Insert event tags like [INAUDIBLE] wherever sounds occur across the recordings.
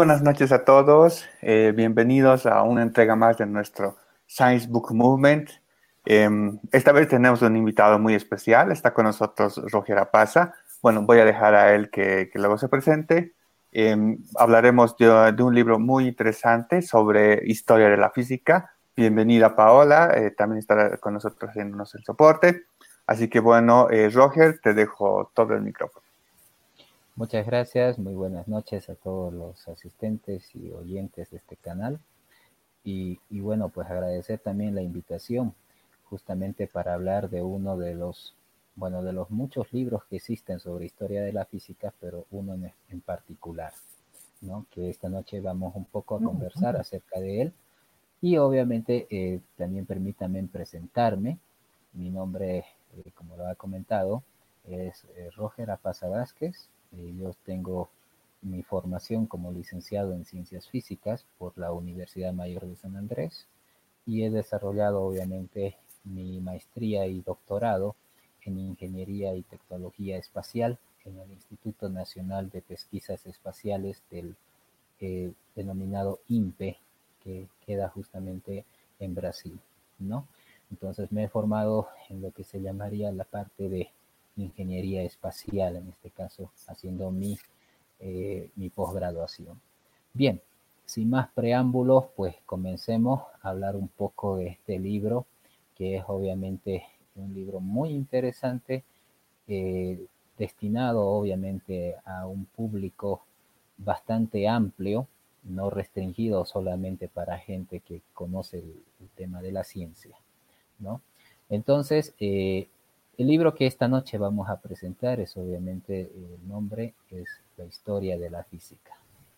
buenas noches a todos. Eh, bienvenidos a una entrega más de nuestro Science Book Movement. Em, esta vez tenemos un invitado muy especial. Está con nosotros Roger Apaza. Bueno, voy a dejar a él que, luego se presente. Em, hablaremos de, un libro muy interesante sobre historia de la física. Bienvenida Paola, eh, también estará con nosotros haciéndonos el soporte. Así que bueno, eh, Roger, te dejo todo el micrófono. Muchas gracias, muy buenas noches a todos los asistentes y oyentes de este canal. Y, bueno, pues agradecer también la invitación justamente para hablar de uno de los, bueno, de los muchos libros que existen sobre historia de la física, pero uno en, particular, ¿no? Que esta noche vamos un poco a conversar acerca de él. Y obviamente eh, también permítanme presentarme. Mi nombre, eh, como lo ha comentado, es eh, Roger Apaza Vázquez. Yo tengo mi formación como licenciado en Ciencias Físicas por la Universidad Mayor de San Andrés y he desarrollado obviamente mi maestría y doctorado en Ingeniería y Tecnología Espacial en el Instituto Nacional de Pesquisas Espaciales del eh, denominado INPE, que queda justamente en Brasil, ¿no? Entonces me he formado en lo que se llamaría la parte de ingeniería espacial, en este caso haciendo mi, eh, mi posgraduación. Bien, sin más preámbulos, pues comencemos a hablar un poco de este libro, que es obviamente un libro muy interesante, eh, destinado obviamente a un público bastante amplio, no restringido solamente para gente que conoce el, tema de la ciencia, ¿no? Entonces, eh, el libro que esta noche vamos a presentar es obviamente el nombre es La historia de la física.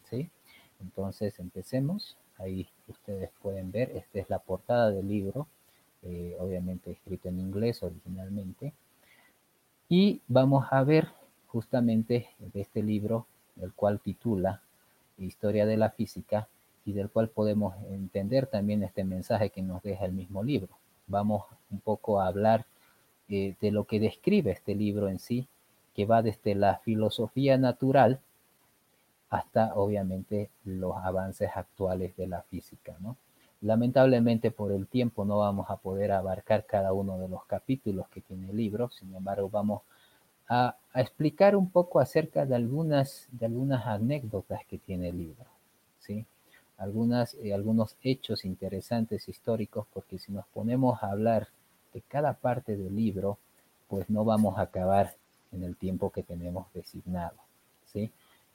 ¿sí? Entonces empecemos. Ahí ustedes pueden ver, esta es la portada del libro, eh, obviamente escrito en inglés originalmente. Y vamos a ver justamente de este libro, el cual titula Historia de la Física, y del cual podemos entender también este mensaje que nos deja el mismo libro. Vamos un poco a hablar eh, de lo que describe este libro en sí, que va desde la filosofía natural hasta obviamente los avances actuales de la física, ¿no? Lamentablemente por el tiempo no vamos a poder abarcar cada uno de los capítulos que tiene el libro, sin embargo vamos a, explicar un poco acerca de algunas, de algunas anécdotas que tiene el libro, ¿sí? Algunas, eh, algunos hechos interesantes históricos, porque si nos ponemos a hablar de cada parte del libro, pues no vamos a acabar en el tiempo que tenemos designado, ¿sí?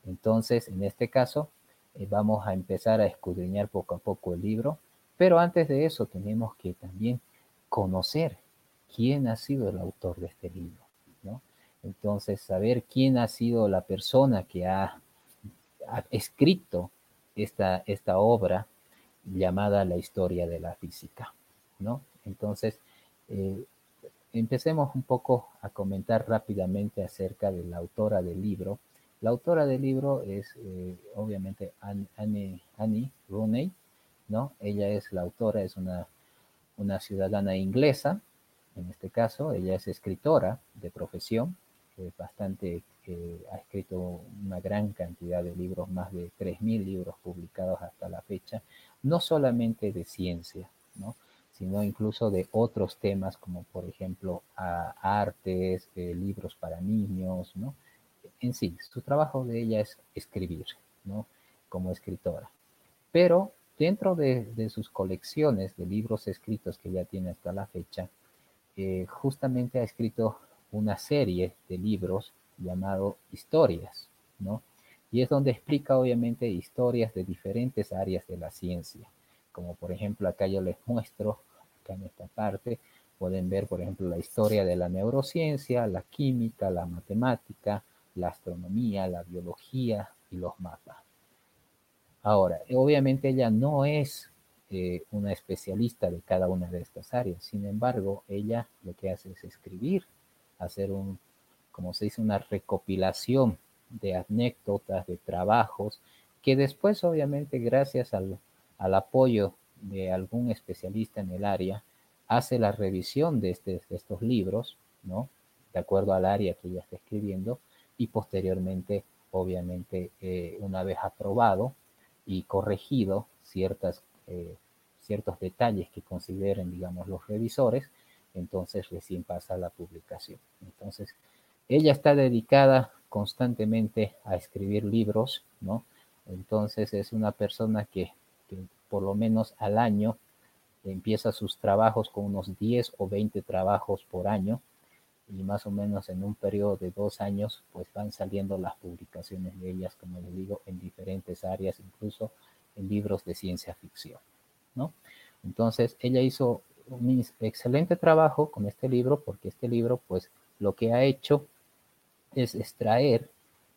Entonces, en este caso, eh, vamos a empezar a escudriñar poco a poco el libro, pero antes de eso tenemos que también conocer quién ha sido el autor de este libro, ¿no? Entonces, saber quién ha sido la persona que ha, escrito esta, esta obra llamada La historia de la física, ¿no? Entonces, eh, empecemos un poco a comentar rápidamente acerca de la autora del libro. La autora del libro es eh, obviamente Annie, Annie Rooney, ¿no? Ella es la autora, es una, una ciudadana inglesa, en este caso, ella es escritora de profesión, bastante, ha escrito una gran cantidad de libros, más de 3.000 libros publicados hasta la fecha, no solamente de ciencia, ¿no? Sino incluso de otros temas como por ejemplo artes, eh, libros para niños, ¿no? En sí, su trabajo de ella es escribir, ¿no? Como escritora. Pero dentro de, sus colecciones de libros escritos que ya tiene hasta la fecha, eh, justamente ha escrito una serie de libros llamado Historias, ¿no? Y es donde explica obviamente historias de diferentes áreas de la ciencia, como por ejemplo acá yo les muestro, en esta parte, pueden ver por ejemplo la historia de la neurociencia, la química, la matemática, la astronomía, la biología y los mapas. Ahora, obviamente ella no es eh, una especialista de cada una de estas áreas, sin embargo, ella lo que hace es escribir, hacer un, como se dice, una recopilación de anécdotas, de trabajos, que después, obviamente, gracias al, apoyo de algún especialista en el área, hace la revisión de, este, estos libros, ¿no? De acuerdo al área que ella está escribiendo, y posteriormente, obviamente, eh, una vez aprobado y corregido ciertas, eh, ciertos detalles que consideren, digamos, los revisores, entonces recién pasa la publicación. Entonces, ella está dedicada constantemente a escribir libros, ¿no? Entonces es una persona que por lo menos al año empieza sus trabajos con unos 10 o 20 trabajos por año, y más o menos en un periodo de dos años pues van saliendo las publicaciones de ellas, como les digo, en diferentes áreas, incluso en libros de ciencia ficción, ¿no? Entonces ella hizo un excelente trabajo con este libro porque este libro pues lo que ha hecho es extraer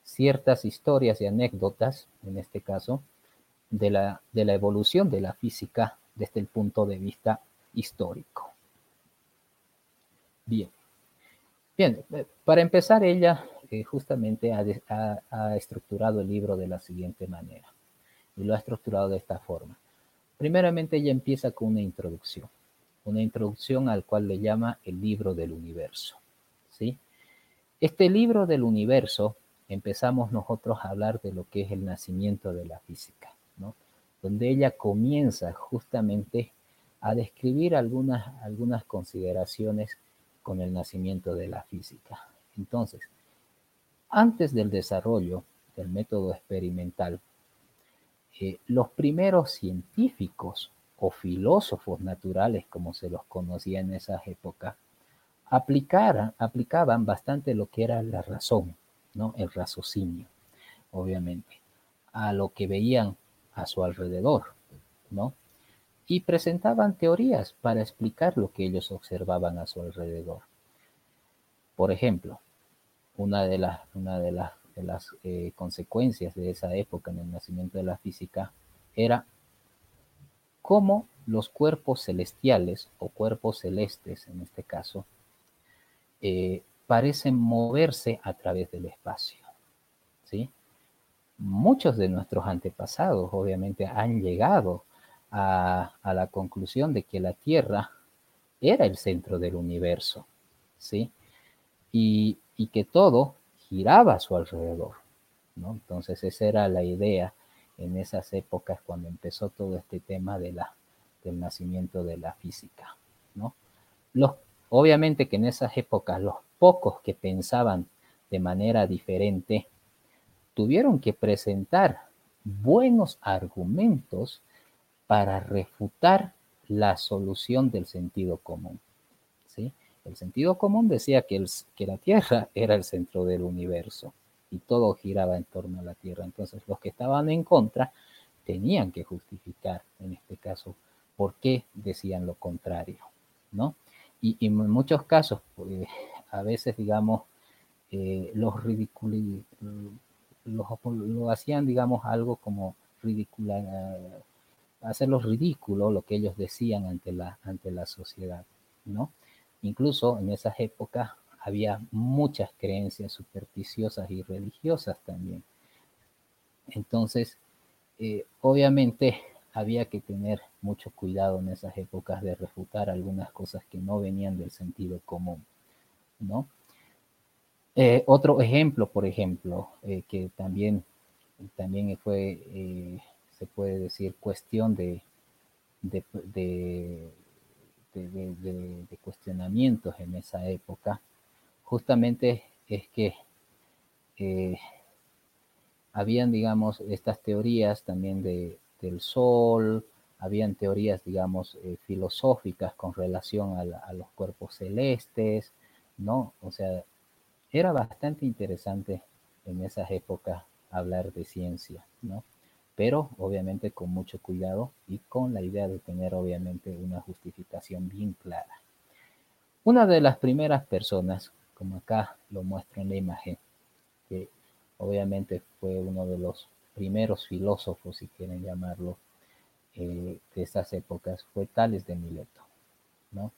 ciertas historias y anécdotas, en este caso, de la, de la evolución de la física desde el punto de vista histórico. Bien. Bien, eh, para empezar, ella eh, justamente ha, estructurado el libro de la siguiente manera y lo ha estructurado de esta forma. Primeramente, ella empieza con una introducción, una introducción al cual le llama el libro del universo. ¿sí? Este libro del universo empezamos nosotros a hablar de lo que es el nacimiento de la física. Donde ella comienza justamente a describir algunas, algunas consideraciones con el nacimiento de la física. Entonces, antes del desarrollo del método experimental, eh, los primeros científicos o filósofos naturales, como se los conocía en esas épocas, aplicaban bastante lo que era la razón, ¿no? el raciocinio, obviamente, a lo que veían a su alrededor, ¿no? y presentaban teorías para explicar lo que ellos observaban a su alrededor. Por ejemplo, una de las, una de las, eh, consecuencias de esa época en el nacimiento de la física era cómo los cuerpos celestiales o cuerpos celestes en este caso eh, parecen moverse a través del espacio. ¿sí? Muchos de nuestros antepasados obviamente han llegado a, la conclusión de que la Tierra era el centro del universo, ¿sí? Y, que todo giraba a su alrededor, ¿no? Entonces esa era la idea en esas épocas cuando empezó todo este tema de la, del nacimiento de la física, ¿no? Los, obviamente que en esas épocas los pocos que pensaban de manera diferente tuvieron que presentar buenos argumentos para refutar la solución del sentido común. ¿sí? El sentido común decía que, que la Tierra era el centro del universo y todo giraba en torno a la Tierra. Entonces los que estaban en contra tenían que justificar, en este caso, por qué decían lo contrario, ¿no? Y, en muchos casos, pues, a veces, digamos, eh, los lo hacían, digamos, algo como ridícula, hacerlo ridículo lo que ellos decían ante la, ante la sociedad, ¿no? Incluso en esas épocas había muchas creencias supersticiosas y religiosas también. Entonces, eh, obviamente había que tener mucho cuidado en esas épocas de refutar algunas cosas que no venían del sentido común, ¿no? Eh, otro ejemplo, por ejemplo, eh, que también, también fue se puede decir, cuestión de, de, cuestionamientos en esa época, justamente es que eh, habían, digamos, estas teorías también de, del Sol, habían teorías, digamos, eh, filosóficas con relación a, los cuerpos celestes, ¿no? O sea, era bastante interesante en esas épocas hablar de ciencia, ¿no? Pero obviamente con mucho cuidado y con la idea de tener obviamente una justificación bien clara. Una de las primeras personas, como acá lo muestro en la imagen, que obviamente fue uno de los primeros filósofos, si quieren llamarlo, eh, de estas épocas, fue Tales de Mileto, ¿no?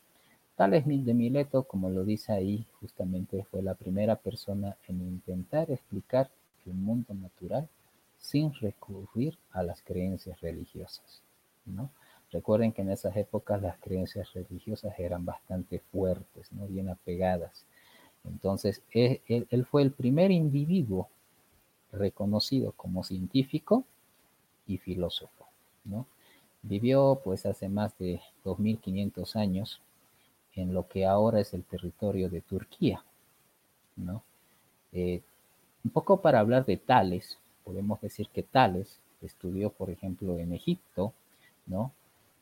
Tales de Mileto, como lo dice ahí, justamente fue la primera persona en intentar explicar el mundo natural sin recurrir a las creencias religiosas, ¿no? Recuerden que en esas épocas las creencias religiosas eran bastante fuertes, ¿no? bien apegadas. Entonces, él, él, fue el primer individuo reconocido como científico y filósofo. ¿no? Vivió pues hace más de 2500 años en lo que ahora es el territorio de Turquía. ¿no? Eh, un poco para hablar de Tales, podemos decir que Tales estudió, por ejemplo, en Egipto, ¿no?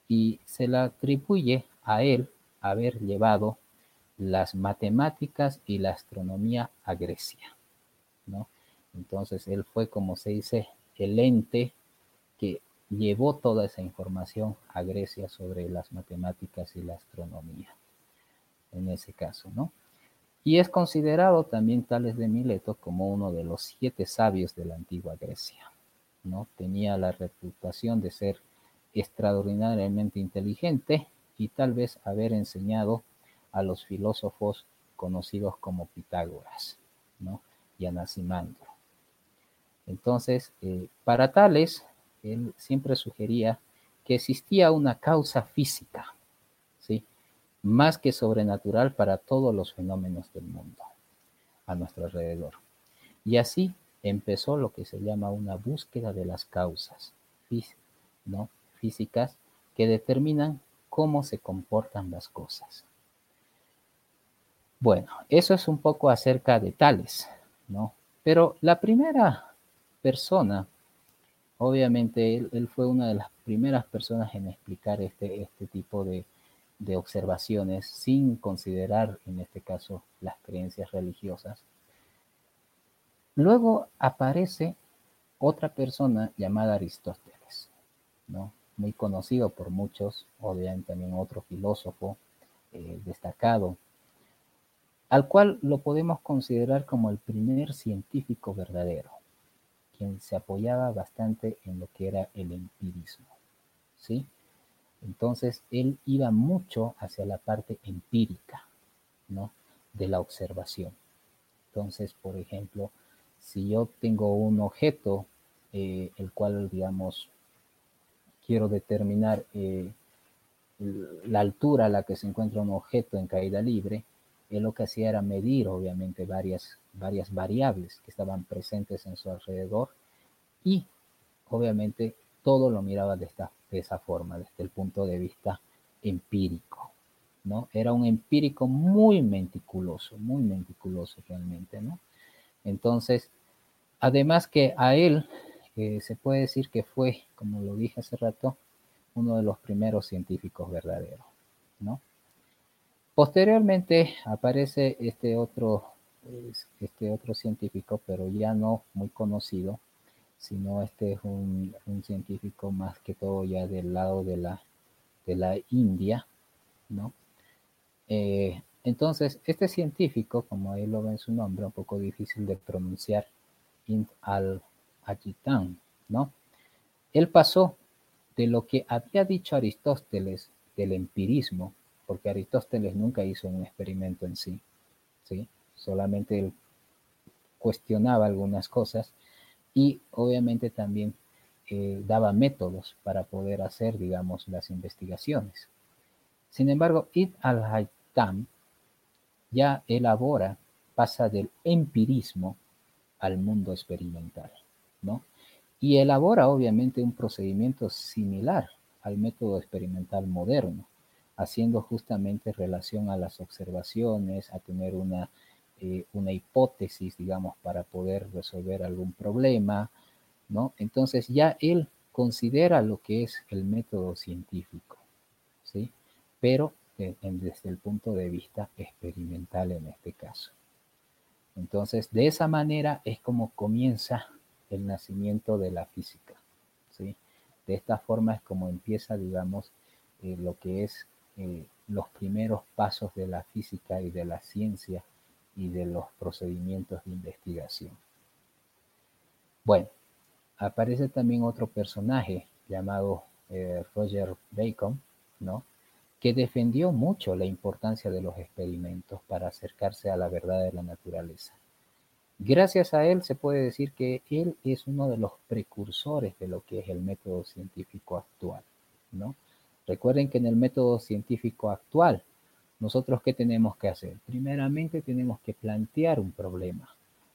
y se le atribuye a él haber llevado las matemáticas y la astronomía a Grecia, ¿no? Entonces él fue, como se dice, el ente que llevó toda esa información a Grecia sobre las matemáticas y la astronomía, en ese caso, ¿no? Y es considerado también Tales de Mileto como uno de los siete sabios de la antigua Grecia, ¿no? Tenía la reputación de ser extraordinariamente inteligente y tal vez haber enseñado a los filósofos conocidos como Pitágoras ¿no? y Anaximandro. Entonces, eh, para tales, él siempre sugería que existía una causa física. Más que sobrenatural para todos los fenómenos del mundo a nuestro alrededor. Y así empezó lo que se llama una búsqueda de las causas, físicas que determinan cómo se comportan las cosas. Bueno, eso es un poco acerca de tales, ¿no? Pero la primera persona, obviamente él, fue una de las primeras personas en explicar este, este tipo de, de observaciones sin considerar, en este caso, las creencias religiosas. Luego aparece otra persona llamada Aristóteles, ¿no? muy conocido por muchos, obviamente también otro filósofo eh, destacado, al cual lo podemos considerar como el primer científico verdadero, quien se apoyaba bastante en lo que era el empirismo, ¿sí? Entonces, él iba mucho hacia la parte empírica, ¿no? De la observación. Entonces, por ejemplo, si yo tengo un objeto, eh, el cual, digamos, quiero determinar eh, la altura a la que se encuentra un objeto en caída libre, él lo que hacía era medir, obviamente, varias, varias variables que estaban presentes en su alrededor y, obviamente, todo lo miraba de, esta, de esa forma, desde el punto de vista empírico, ¿no? Era un empírico muy meticuloso, muy meticuloso realmente, ¿no? Entonces, además que a él se puede decir que fue, como lo dije hace rato, uno de los primeros científicos verdaderos, ¿no? Posteriormente aparece este otro, este otro científico, pero ya no muy conocido, sino este es un, científico más que todo ya del lado de la, de la India, ¿no? Eh, entonces, este científico, como ahí lo ve en su nombre, un poco difícil de pronunciar, al Agitán, ¿no? Él pasó de lo que había dicho Aristóteles del empirismo, porque Aristóteles nunca hizo un experimento en sí, ¿sí? Solamente él cuestionaba algunas cosas y obviamente también eh, daba métodos para poder hacer, digamos, las investigaciones. Sin embargo, Ibn al-Haytham ya elabora, pasa del empirismo al mundo experimental. ¿no? Y elabora obviamente un procedimiento similar al método experimental moderno, haciendo justamente relación a las observaciones, a tener una, eh, una hipótesis, digamos, para poder resolver algún problema, ¿no? Entonces ya él considera lo que es el método científico, ¿sí? Pero desde el punto de vista experimental en este caso. Entonces, de esa manera es como comienza el nacimiento de la física, ¿sí? De esta forma es como empieza, digamos, eh, lo que es eh, los primeros pasos de la física y de la ciencia y de los procedimientos de investigación. Bueno, aparece también otro personaje llamado eh, Roger Bacon, ¿no? que defendió mucho la importancia de los experimentos para acercarse a la verdad de la naturaleza. Gracias a él se puede decir que él es uno de los precursores de lo que es el método científico actual, ¿no? Recuerden que en el método científico actual, nosotros qué tenemos que hacer? Primeramente tenemos que plantear un problema.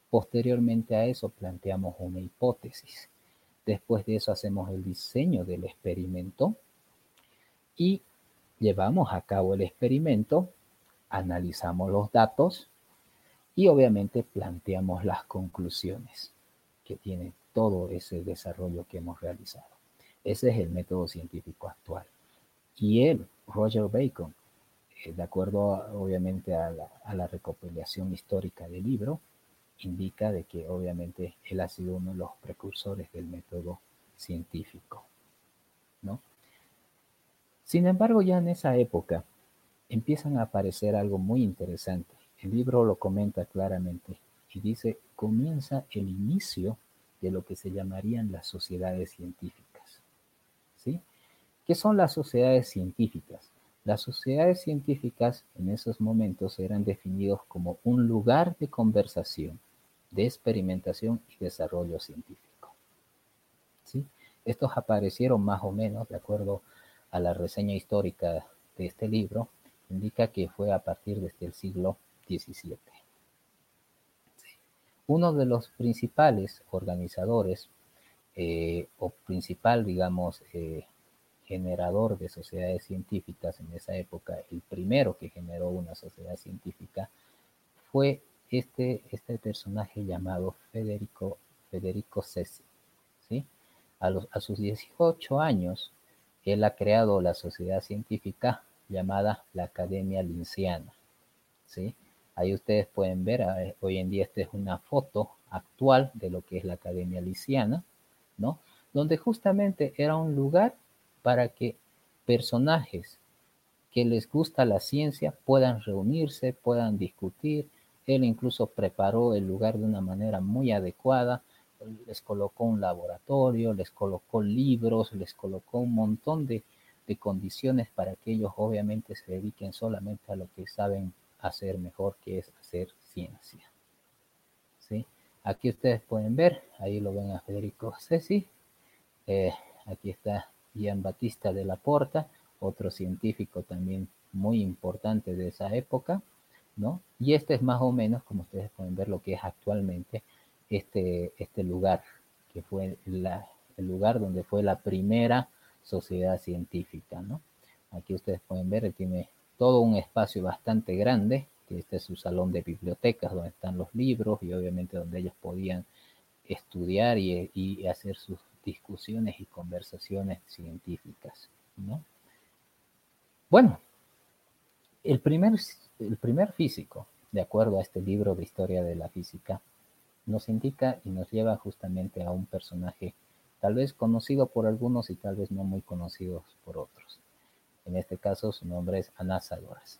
Posteriormente a eso planteamos una hipótesis. Después de eso hacemos el diseño del experimento y llevamos a cabo el experimento, analizamos los datos y obviamente planteamos las conclusiones que tiene todo ese desarrollo que hemos realizado. Ese es el método científico actual. Y él, Roger Bacon, de acuerdo obviamente a la, a la recopilación histórica del libro, indica de que obviamente él ha sido uno de los precursores del método científico, ¿no? Sin embargo, ya en esa época empiezan a aparecer algo muy interesante. El libro lo comenta claramente y dice, comienza el inicio de lo que se llamarían las sociedades científicas. ¿Sí? ¿Qué son las sociedades científicas? Las sociedades científicas en esos momentos eran definidos como un lugar de conversación, de experimentación y desarrollo científico. ¿Sí? Estos aparecieron más o menos de acuerdo a la reseña histórica de este libro, indica que fue a partir desde el siglo XVII. Uno de los principales organizadores eh, o principal, digamos, eh, generador de sociedades científicas en esa época, el primero que generó una sociedad científica, fue este, este personaje llamado Federico, Federico Cesi. ¿sí? A, los, a sus 18 años, él ha creado la sociedad científica llamada la Academia Linciana. ¿sí? Ahí ustedes pueden ver, hoy en día esta es una foto actual de lo que es la Academia Linciana, ¿no? Donde justamente era un lugar para que personajes que les gusta la ciencia puedan reunirse, puedan discutir. Él incluso preparó el lugar de una manera muy adecuada les colocó un laboratorio, les colocó libros, les colocó un montón de, condiciones para que ellos obviamente se dediquen solamente a lo que saben hacer mejor, que es hacer ciencia. ¿Sí? Aquí ustedes pueden ver, ahí lo ven a Federico Ceci, eh, aquí está Jean Batista de la Porta, otro científico también muy importante de esa época, ¿no? Y este es más o menos, como ustedes pueden ver, lo que es actualmente este, este lugar, que fue el lugar donde fue la primera sociedad científica, ¿no? Aquí ustedes pueden ver, tiene todo un espacio bastante grande, que este es su salón de bibliotecas, donde están los libros y obviamente donde ellos podían estudiar y, y hacer sus discusiones y conversaciones científicas, ¿no? Bueno, el primer, el primer físico, de acuerdo a este libro de historia de la física, nos indica y nos lleva justamente a un personaje tal vez conocido por algunos y tal vez no muy conocidos por otros. En este caso su nombre es Anaxágoras.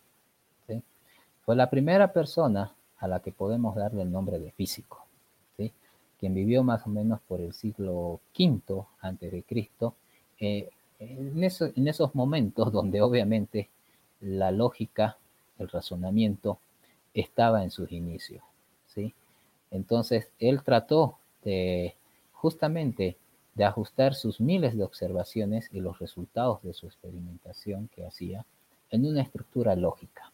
Fue la primera persona a la que podemos darle el nombre de físico. Vivió más o menos por el siglo V antes de Cristo, eh, en, en esos momentos donde obviamente la lógica, el razonamiento estaba en sus inicios, ¿sí? Entonces, él trató de justamente de ajustar sus miles de observaciones y los resultados de su experimentación que hacía en una estructura lógica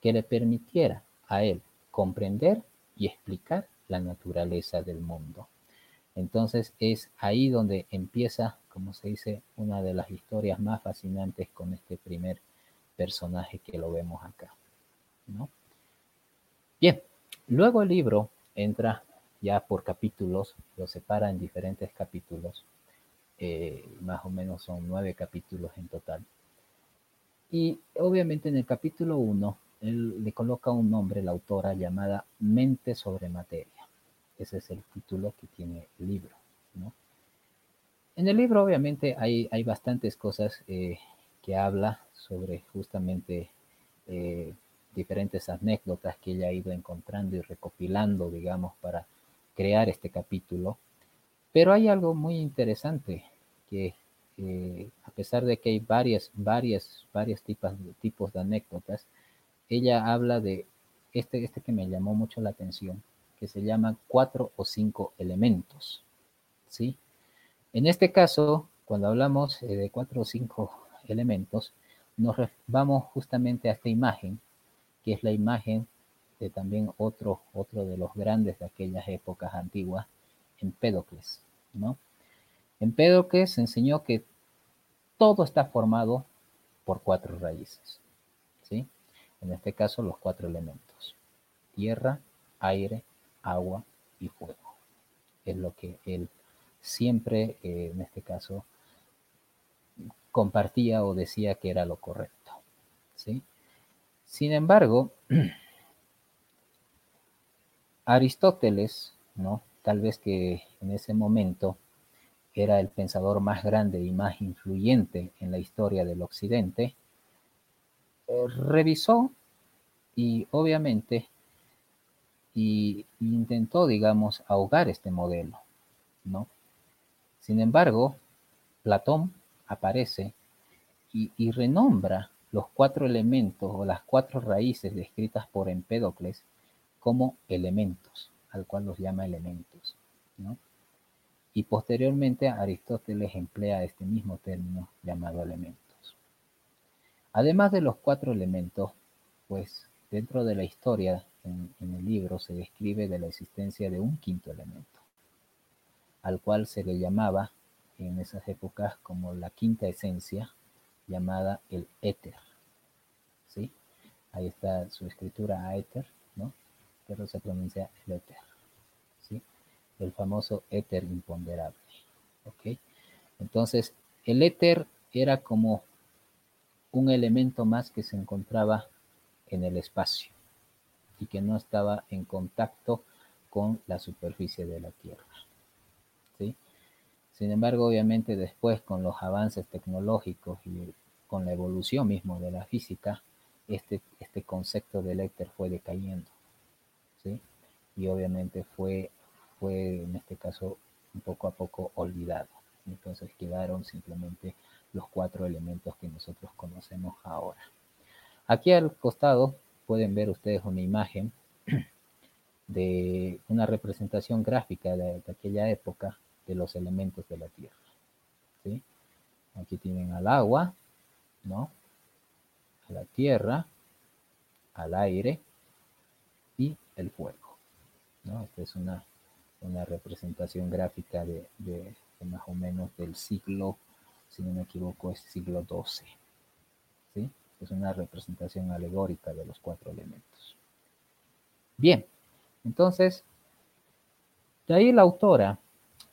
que le permitiera a él comprender y explicar la naturaleza del mundo. Entonces es ahí donde empieza, como se dice, una de las historias más fascinantes con este primer personaje que lo vemos acá. Bien, luego el libro entra ya por capítulos, lo separa en diferentes capítulos. eh, más o menos son nueve capítulos en total. Y obviamente en el capítulo 1, él le coloca un nombre, la autora, llamada Mente sobre Materia. Ese es el título que tiene el libro. En el libro obviamente hay, hay bastantes cosas eh, que habla sobre justamente eh, diferentes anécdotas que ella ha ido encontrando y recopilando, digamos, para crear este capítulo. Pero hay algo muy interesante que eh, a pesar de que hay varias, varias, varios tipos, tipos de anécdotas, ella habla de este, este que me llamó mucho la atención, que se llama cuatro o cinco elementos, ¿sí? En este caso, cuando hablamos eh, de cuatro o cinco elementos, nos vamos justamente a esta imagen, que es la imagen de también otro, otro de los grandes de aquellas épocas antiguas, Empédocles, ¿no? Empédocles enseñó que todo está formado por cuatro raíces, ¿sí? En este caso, los cuatro elementos, tierra, aire, agua y fuego. Es lo que él siempre, eh, en este caso, compartía o decía que era lo correcto. ¿sí? Sin embargo, [CLEARS THROAT] Aristóteles, ¿no? tal vez que en ese momento era el pensador más grande y más influyente en la historia del Occidente, eh, revisó y obviamente y intentó, digamos, ahogar este modelo, ¿no? Sin embargo, Platón aparece y, renombra los cuatro elementos o las cuatro raíces descritas por Empédocles como elementos, al cual los llama elementos. Y posteriormente Aristóteles emplea este mismo término llamado elementos. Además de los cuatro elementos, pues dentro de la historia en, el libro se describe de la existencia de un quinto elemento, al cual se le llamaba en esas épocas como la quinta esencia llamada el éter. ¿sí? Ahí está su escritura éter, ¿no? pero se pronuncia el éter. ¿sí? El famoso éter imponderable. ¿ok? Entonces, el éter era como un elemento más que se encontraba en el espacio y que no estaba en contacto con la superficie de la Tierra. ¿sí? Sin embargo, obviamente después con los avances tecnológicos y con la evolución mismo de la física, este, este concepto del éter fue decayendo. ¿sí? Y obviamente fue, fue en este caso poco a poco olvidado. Entonces quedaron simplemente los cuatro elementos que nosotros conocemos ahora. Aquí al costado pueden ver ustedes una imagen [CLEARS THROAT] de una representación gráfica de aquella época de los elementos de la tierra. ¿sí? Aquí tienen al agua, ¿no? A la tierra, al aire y el fuego. ¿no? Esta es una, una representación gráfica de, de, más o menos del siglo, si no me equivoco, es siglo XII. Es una representación alegórica de los cuatro elementos. Bien, entonces, de ahí la autora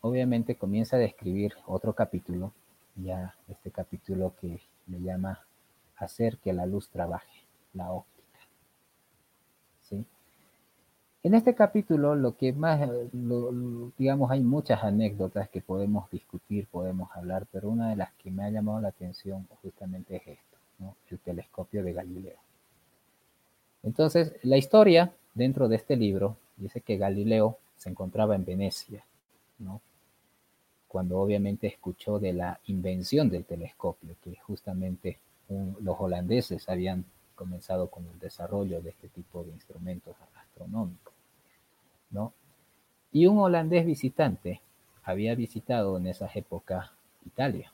obviamente comienza a describir otro capítulo, ya este capítulo que le llama hacer que la luz trabaje, la óptica. ¿Sí? En este capítulo lo que más, digamos, hay muchas anécdotas que podemos discutir, podemos hablar, pero una de las que me ha llamado la atención justamente es esto, el telescopio de Galileo. Entonces, la historia dentro de este libro dice que Galileo se encontraba en Venecia, ¿no? cuando obviamente escuchó de la invención del telescopio, que justamente los holandeses habían comenzado con el desarrollo de este tipo de instrumentos astronómicos, ¿no? Y un holandés visitante había visitado en esa época Italia,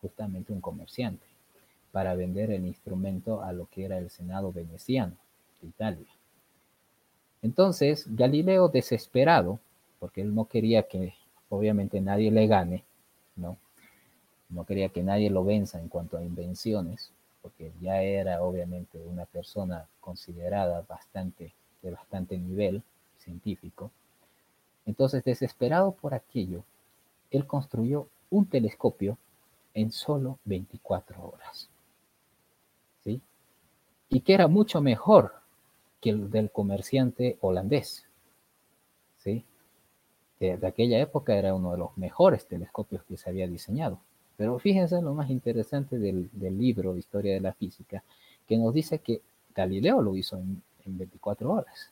justamente un comerciante, para vender el instrumento a lo que era el Senado veneciano de Italia. Entonces, Galileo, desesperado, porque él no quería que obviamente nadie le gane, ¿no? No quería que nadie lo venza en cuanto a invenciones, porque ya era obviamente una persona considerada bastante, de bastante nivel científico. Entonces, desesperado por aquello, él construyó un telescopio en solo 24 horas. Y que era mucho mejor que el del comerciante holandés. ¿Sí? De, aquella época era uno de los mejores telescopios que se había diseñado. Pero fíjense lo más interesante del, del libro Historia de la Física, que nos dice que Galileo lo hizo en, 24 horas,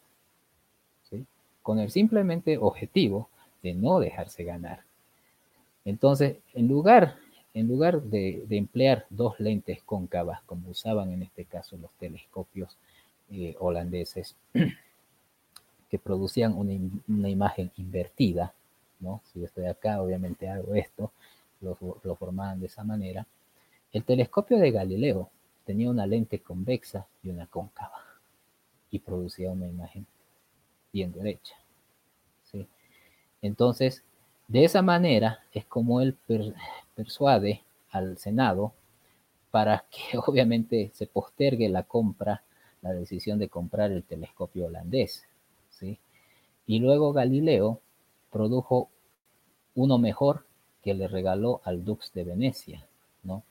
¿sí? con el simplemente objetivo de no dejarse ganar. Entonces, en lugar, en lugar de, emplear dos lentes cóncavas, como usaban en este caso los telescopios eh, holandeses, [CLEARS THROAT] que producían una, imagen invertida, ¿no? Si yo estoy acá, obviamente hago esto, lo, lo formaban de esa manera. El telescopio de Galileo tenía una lente convexa y una cóncava y producía una imagen bien derecha. Entonces, de esa manera es como él persuade al Senado para [LAUGHS] que obviamente se postergue la compra, la decisión de comprar el telescopio holandés. ¿sí? Y luego Galileo produjo uno mejor que le regaló al Dux de Venecia, ¿no?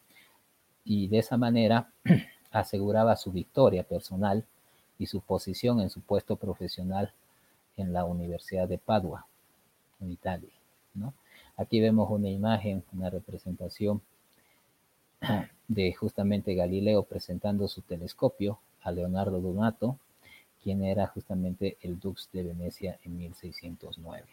y de esa manera [CLEARS THROAT] aseguraba su victoria personal y su posición en su puesto profesional en la Universidad de Padua, en Italia. ¿no? Aquí vemos una imagen, una representación de justamente Galileo presentando su telescopio a Leonardo Donato, quien era justamente el Dux de Venecia en 1609.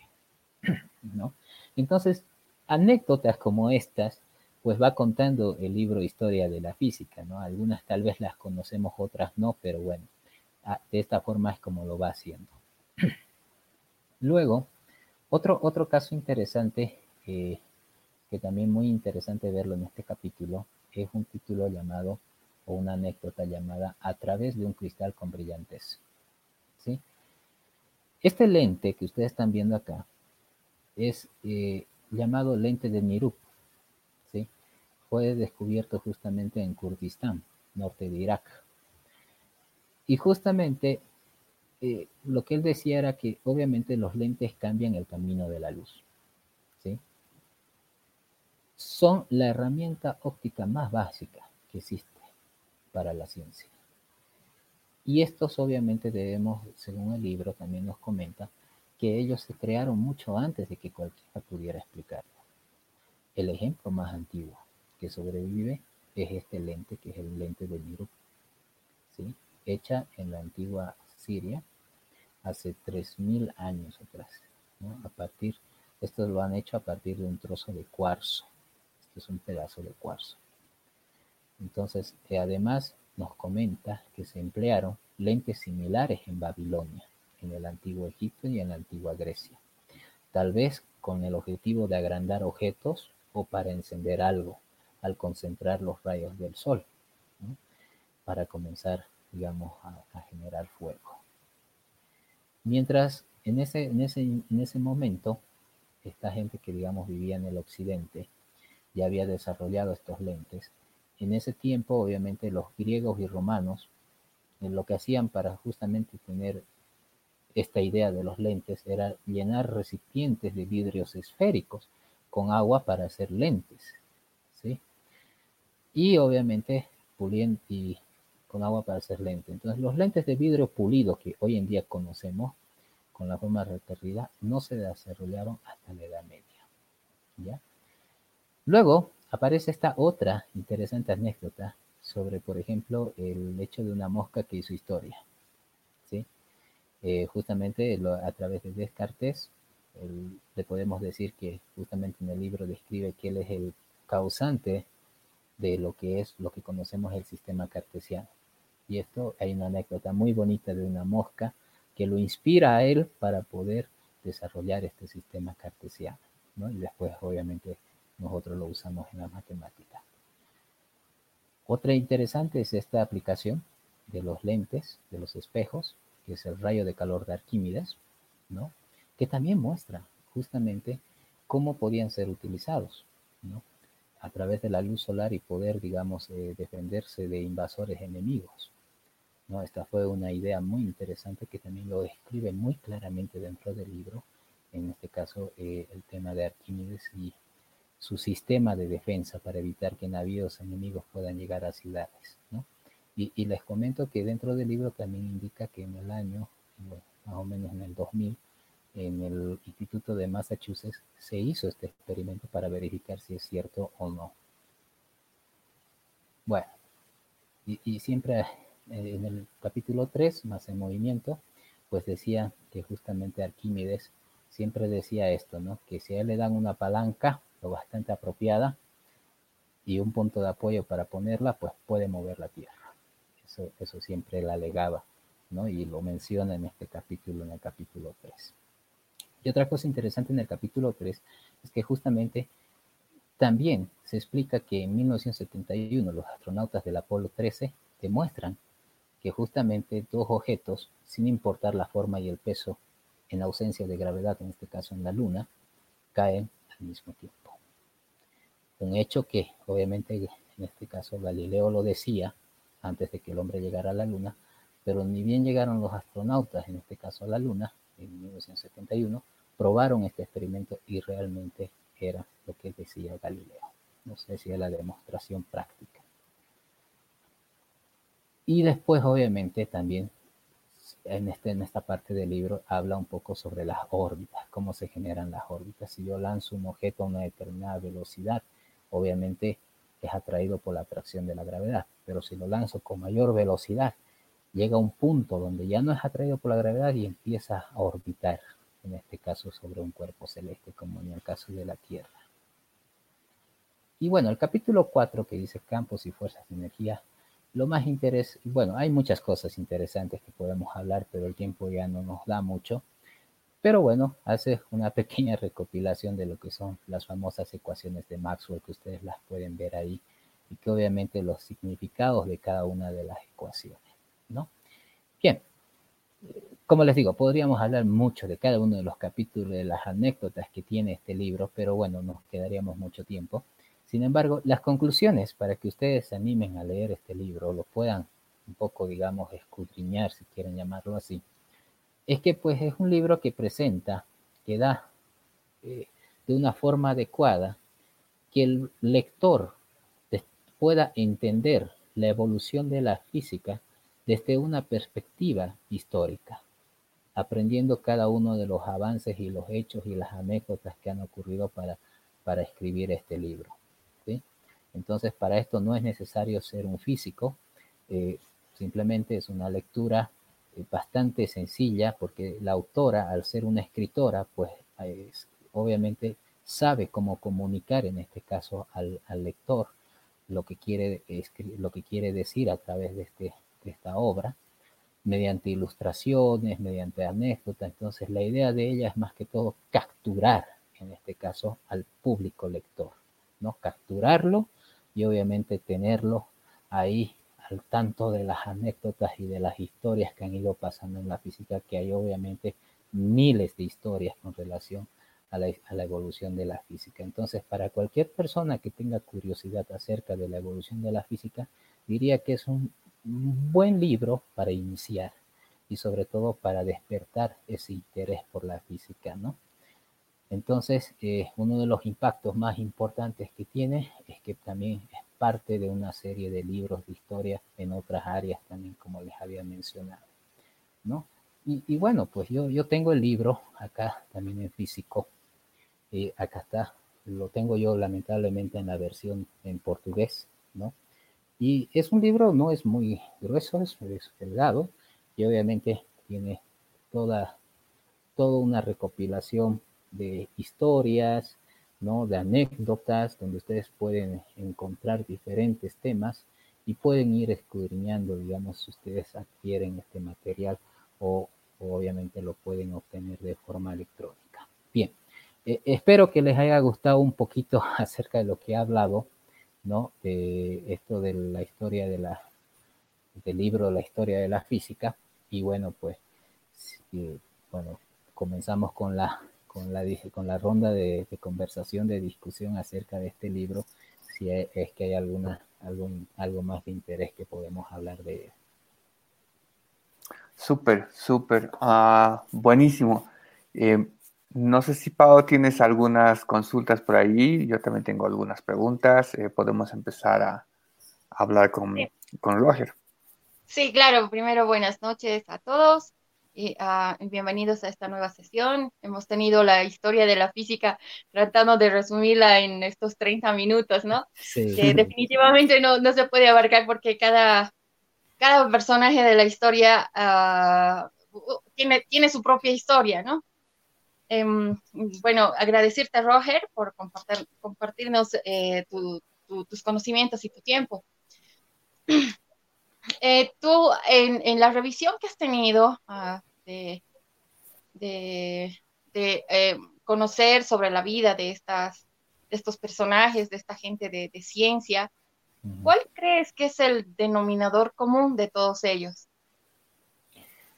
¿no? Entonces, anécdotas como estas pues va contando el libro Historia de la Física, ¿no? Algunas tal vez las conocemos, otras no, pero bueno, ah, de esta forma es como lo va haciendo. [CLEARS THROAT] Luego, otro, otro caso interesante, que también muy interesante verlo en este capítulo, es un título llamado, o una anécdota llamada A través de un cristal con brillantes. ¿Sí? Este lente que ustedes están viendo acá es eh, llamado lente de Nirup fue descubierto justamente en Kurdistán, norte de Irak. Y justamente eh, lo que él decía era que obviamente los lentes cambian el camino de la luz. ¿sí? Son la herramienta óptica más básica que existe para la ciencia. Y estos obviamente debemos, según el libro también nos comenta, que ellos se crearon mucho antes de que cualquiera pudiera explicarlo. El ejemplo más antiguo que sobrevive es este lente, que es el lente de Nirup, ¿sí? hecha en la antigua Siria hace 3.000 años atrás. A partir, esto lo han hecho a partir de un trozo de cuarzo. Es un pedazo de cuarzo. Entonces, eh, además nos comenta que se emplearon lentes similares en Babilonia, en el antiguo Egipto y en la antigua Grecia. Tal vez con el objetivo de agrandar objetos o para encender algo, al concentrar los rayos del sol, para comenzar, digamos, a, generar fuego. Mientras en ese, en, ese, en ese momento, esta gente que, digamos, vivía en el occidente, ya había desarrollado estos lentes. En ese tiempo, obviamente, los griegos y romanos, eh, lo que hacían para justamente tener esta idea de los lentes era llenar recipientes de vidrios esféricos con agua para hacer lentes y obviamente puliendo y con agua para hacer lente. Entonces los lentes de vidrio pulido que hoy en día conocemos con la forma recorrida no se desarrollaron hasta la Edad Media. ¿ya? Luego aparece esta otra interesante anécdota sobre, por ejemplo, el hecho de una mosca que hizo historia. ¿sí? Eh, justamente a través de Descartes le podemos decir que justamente en el libro describe que él es el causante de lo que es lo que conocemos el sistema cartesiano. Y esto hay una anécdota muy bonita de una mosca que lo inspira a él para poder desarrollar este sistema cartesiano. Y después, obviamente, nosotros lo usamos en la matemática. Otra interesante es esta aplicación de los lentes, de los espejos, que es el rayo de calor de Arquímedes, ¿no? que también muestra justamente cómo podían ser utilizados. ¿no? a través de la luz solar y poder, digamos, eh, defenderse de invasores enemigos. ¿no? Esta fue una idea muy interesante que también lo describe muy claramente dentro del libro, en este caso eh, el tema de Arquímedes y su sistema de defensa para evitar que navíos enemigos puedan llegar a ciudades. ¿no? Y, les comento que dentro del libro también indica que en el año, más o menos en el 2000, en el Instituto de Massachusetts se hizo este experimento para verificar si es cierto o no. Bueno, y, siempre eh, en el capítulo 3, más en movimiento, pues decía que justamente Arquímedes siempre decía esto, ¿no? Que si a él le dan una palanca lo bastante apropiada y un punto de apoyo para ponerla, pues puede mover la tierra. Eso, eso siempre él alegaba, ¿no? Y lo menciona en este capítulo, en el capítulo 3. Y otra cosa interesante en el capítulo 3 es que justamente también se explica que en 1971 los astronautas del Apolo 13 demuestran que justamente dos objetos, sin importar la forma y el peso, en ausencia de gravedad, en este caso en la Luna, caen al mismo tiempo. Un hecho que obviamente en este caso Galileo lo decía antes de que el hombre llegara a la Luna, pero ni bien llegaron los astronautas, en este caso a la Luna, en 1971, probaron este experimento y realmente era lo que decía Galileo. No sé si es la demostración práctica. Y después, obviamente, también en, este, en esta parte del libro habla un poco sobre las órbitas, cómo se generan las órbitas. Si yo lanzo un objeto a una determinada velocidad, obviamente es atraído por la atracción de la gravedad. Pero si lo lanzo con mayor velocidad, llega a un punto donde ya no es atraído por la gravedad y empieza a orbitar en este caso sobre un cuerpo celeste, como en el caso de la Tierra. Y bueno, el capítulo 4 que dice campos y fuerzas de energía, lo más interés, bueno, hay muchas cosas interesantes que podemos hablar, pero el tiempo ya no nos da mucho. Pero bueno, hace una [LAUGHS] pequeña recopilación de lo que son las famosas ecuaciones de Maxwell, que ustedes las pueden ver ahí, y que obviamente los significados de cada una de las ecuaciones, ¿no? Bien, como les digo, podríamos hablar mucho de cada uno de los capítulos, de las anécdotas que tiene este libro, pero bueno, nos quedaríamos mucho tiempo. Sin embargo, las conclusiones para que ustedes se animen a leer este libro, lo puedan un poco, digamos, escudriñar, si quieren llamarlo así, es que pues es un libro que presenta, que da eh, de una forma adecuada, que el lector pueda entender la evolución de la física desde una perspectiva histórica, aprendiendo cada uno de los avances y los hechos y las anécdotas que han ocurrido para, para escribir este libro. Entonces, para esto no es necesario ser un físico, eh, simplemente es una lectura bastante sencilla porque la autora, al ser una escritora, pues obviamente sabe cómo comunicar en este caso al, lector lo que, quiere, lo que quiere decir a través de este esta obra, mediante ilustraciones, mediante anécdotas. Entonces la idea de ella es más que todo capturar, en este caso, al público lector, ¿no? Capturarlo y obviamente tenerlo ahí al tanto de las anécdotas y de las historias que han ido pasando en la física, que hay obviamente miles de historias con relación a la, a la, evolución de la física. Entonces, para cualquier persona que tenga curiosidad acerca de la evolución de la física, diría que es un buen libro para iniciar y sobre todo para despertar ese interés por la física, ¿no? Entonces, eh, uno de los impactos más importantes que tiene es que también parte de una serie de libros de historia en otras áreas también, como les había mencionado, ¿no? Y, bueno, pues yo, yo tengo el libro acá también en físico. Eh, acá está, lo tengo yo lamentablemente en la versión en portugués, ¿no? Y es un libro, no es muy grueso, es, delgado y obviamente tiene toda, toda una recopilación de historias, ¿no? de anécdotas, donde ustedes pueden encontrar diferentes temas y pueden ir escudriñando, digamos, si ustedes adquieren este material o, obviamente lo pueden obtener de forma electrónica. Bien, eh, espero que les haya gustado un poquito [LAUGHS] acerca de lo que he hablado ¿no? esto de la historia de la, del libro La historia de la física. Y bueno, pues, bueno, comenzamos con la, con la, con la ronda de, conversación, de discusión acerca de este libro, si es, que hay alguna, algún, algo más de interés que podemos hablar de él. Súper, súper, ah, buenísimo. Eh, No sé si Pau tienes algunas consultas por ahí, yo también tengo algunas preguntas, eh, podemos empezar a, hablar con, con Roger. Sí, claro, primero buenas noches a todos y uh, bienvenidos a esta nueva sesión. Hemos tenido la historia de la física tratando de resumirla en estos 30 minutos, ¿no? Sí. Que definitivamente no, no se puede abarcar porque cada, cada personaje de la historia uh, tiene, tiene su propia historia, ¿no? Um, bueno, agradecerte, Roger, por compartir, compartirnos eh, tu, tu, tus conocimientos y tu tiempo. Eh, tú, en, en, la revisión que has tenido uh, de, de, de eh, conocer sobre la vida de, estas, de estos personajes, de esta gente de, de ciencia, uh -huh. ¿cuál crees que es el denominador común de todos ellos?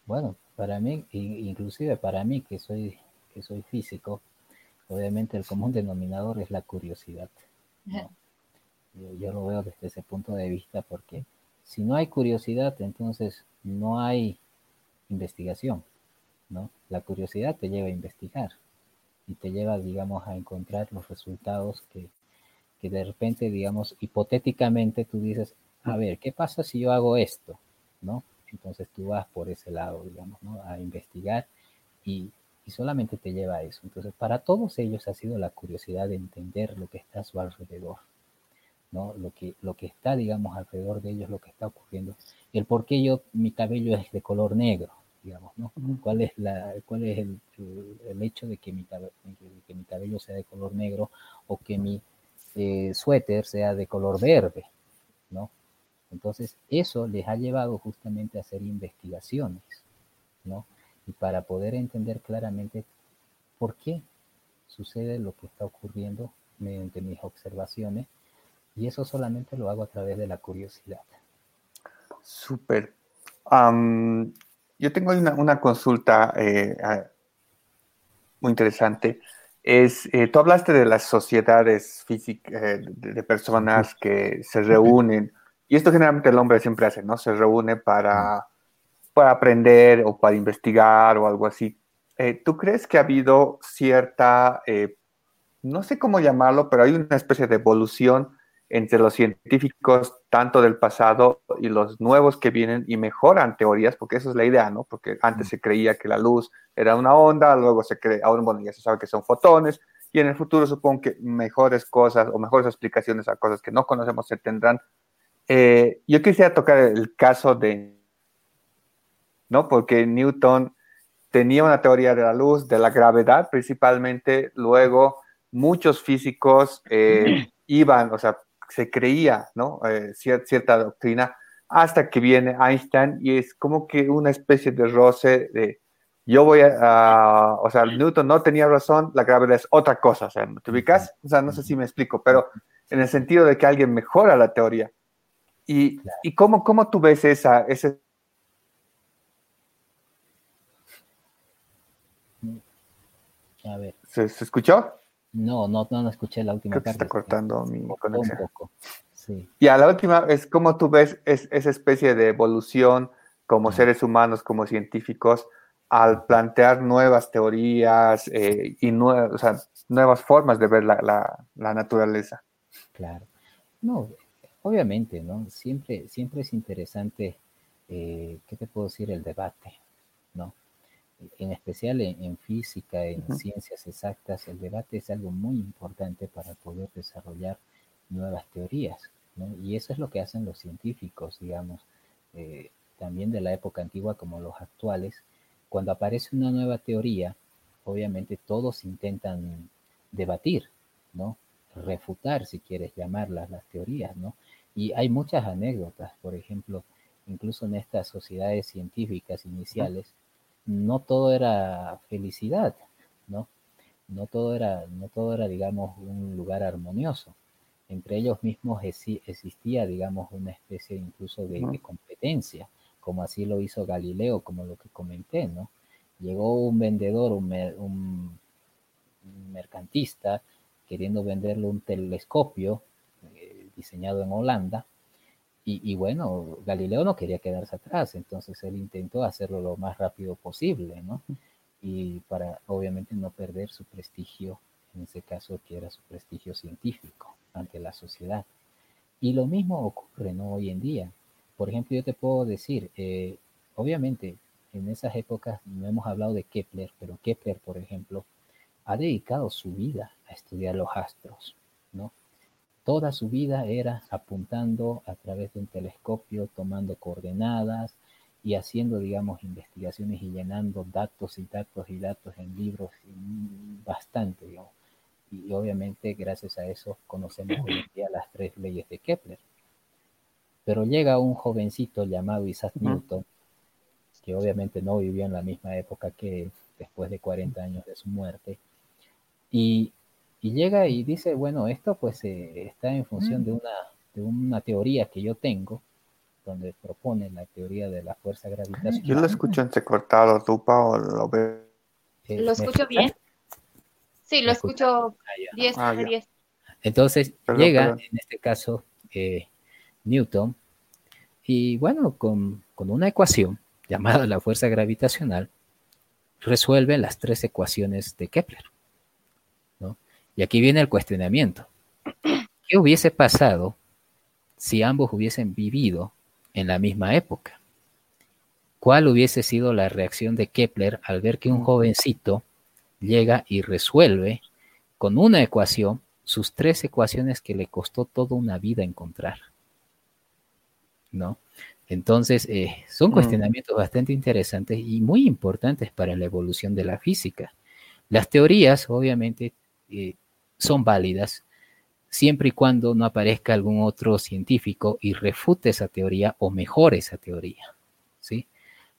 Bueno, para mí, inclusive para mí que soy, que soy físico, obviamente el común denominador es la curiosidad. ¿no? Yo, yo, lo veo desde ese punto de vista porque si no hay curiosidad, entonces no hay investigación, ¿no? La curiosidad te lleva a investigar y te lleva, digamos, a encontrar los resultados que, que de repente, digamos, hipotéticamente tú dices, a ver, ¿qué pasa si yo hago esto? ¿No? Entonces tú vas por ese lado, digamos, ¿no? A investigar y, y solamente te lleva a eso. Entonces, para todos ellos ha sido la curiosidad de entender lo que está a su alrededor. ¿No? Lo que, lo que está, digamos, alrededor de ellos, lo que está ocurriendo. El por qué yo, mi cabello es de color negro, digamos, ¿no? ¿Cuál es, la, cuál es el, el, hecho de que, mi, de que mi cabello sea de color negro o que mi eh, suéter sea de color verde, ¿no? Entonces, eso les ha llevado justamente a hacer investigaciones, ¿no? Y para poder entender claramente por qué sucede lo que está ocurriendo mediante mis observaciones y eso solamente lo hago a través de la curiosidad. Súper. Um, yo tengo una, una consulta eh, muy interesante. Es, eh, tú hablaste de las sociedades físicas, eh, de, de, personas que se reúnen, y esto generalmente el hombre siempre hace, ¿no? Se reúne para, para aprender o para investigar o algo así. Eh, ¿Tú crees que ha habido cierta, no sé cómo llamarlo, pero hay una especie de evolución entre los científicos tanto del pasado y los nuevos que vienen y mejoran teorías, porque eso es la idea, ¿no? Porque antes se creía que la luz era una onda, luego se cree, ahora bueno, ya se sabe que son fotones, y en el futuro supongo que mejores cosas o mejores explicaciones a cosas que no conocemos se tendrán. Eh, yo quisiera tocar el caso de, ¿no? Porque Newton tenía una teoría de la luz, de la gravedad principalmente, luego muchos físicos eh, [CLEARS THROAT] iban, o sea, se creía, ¿no? Eh, cierta, cierta, doctrina, hasta que viene Einstein y es como que una especie de roce de yo voy a, uh, o sea, Newton no tenía razón, la gravedad es otra cosa, o sea, ¿te ubicas? O sea, no sé si me explico, pero en el sentido de que alguien mejora la teoría. ¿Y, y cómo, cómo tú ves esa, ese... A ver. ¿Se, ¿se escuchó? No, no, no, no escuché la última Creo que parte. está cortando mi conexión. Un poco, sí. Y a la última es cómo tú ves es, esa especie de evolución como seres humanos, como científicos, al plantear nuevas teorías eh, y nue o sea, nuevas formas de ver la, la, la, naturaleza. Claro. No, obviamente, ¿no? Siempre, siempre es interesante, eh, ¿qué te puedo decir? El debate, ¿no? En especial en, en física, en uh -huh. ciencias exactas, el debate es algo muy importante para poder desarrollar nuevas teorías. ¿no? Y eso es lo que hacen los científicos, digamos, eh, también de la época antigua como los actuales. Cuando aparece una nueva teoría, obviamente todos intentan debatir, ¿no? refutar, si quieres llamarlas, las teorías, ¿no? Y hay muchas anécdotas, por ejemplo, incluso en estas sociedades científicas iniciales, uh -huh no todo era felicidad, ¿no? No todo era, no todo era, digamos, un lugar armonioso. Entre ellos mismos existía, digamos, una especie incluso de, de, competencia, como así lo hizo Galileo, como lo que comenté, ¿no? Llegó un vendedor, un mercantista, queriendo venderle un telescopio eh, diseñado en Holanda, y, y, bueno, Galileo no quería quedarse atrás, entonces él intentó hacerlo lo más rápido posible, ¿no? y para obviamente no perder su prestigio, en ese caso que era su prestigio científico ante la sociedad. Y lo mismo ocurre ¿no? hoy en día. Por ejemplo, yo te puedo decir, eh, obviamente en esas épocas no hemos hablado de Kepler, pero Kepler, por ejemplo, ha dedicado su vida a estudiar los astros. Toda su vida era apuntando a través de un telescopio, tomando coordenadas y haciendo, digamos, investigaciones y llenando datos y datos y datos en libros bastante, digamos. Y obviamente gracias a eso conocemos hoy en día las tres leyes de Kepler. Pero llega un jovencito llamado Isaac Newton, que obviamente no vivió en la misma época que él, después de 40 años de su muerte, y, llega y dice, bueno, esto pues eh, está en función mm. de una, de una teoría que yo tengo, donde propone la teoría de la fuerza gravitacional. Yo lo escucho entrecortado, ¿tú, o lo ves? Eh, ¿Lo escucho bien? Sí, lo escucho 10 ah, 10. Entonces llega, en este caso, eh, Newton, y bueno, con, con, una ecuación llamada la fuerza gravitacional, resuelve las tres ecuaciones de Kepler. Y aquí viene el cuestionamiento. ¿Qué hubiese pasado si ambos hubiesen vivido en la misma época? ¿Cuál hubiese sido la reacción de Kepler al ver que un jovencito llega y resuelve con una ecuación sus tres ecuaciones que le costó toda una vida encontrar? ¿No? Entonces, eh, son mm. cuestionamientos bastante interesantes y muy importantes para la evolución de la física. Las teorías, obviamente, eh, son válidas siempre y cuando no aparezca algún otro científico y refute esa teoría o mejore esa teoría. ¿sí?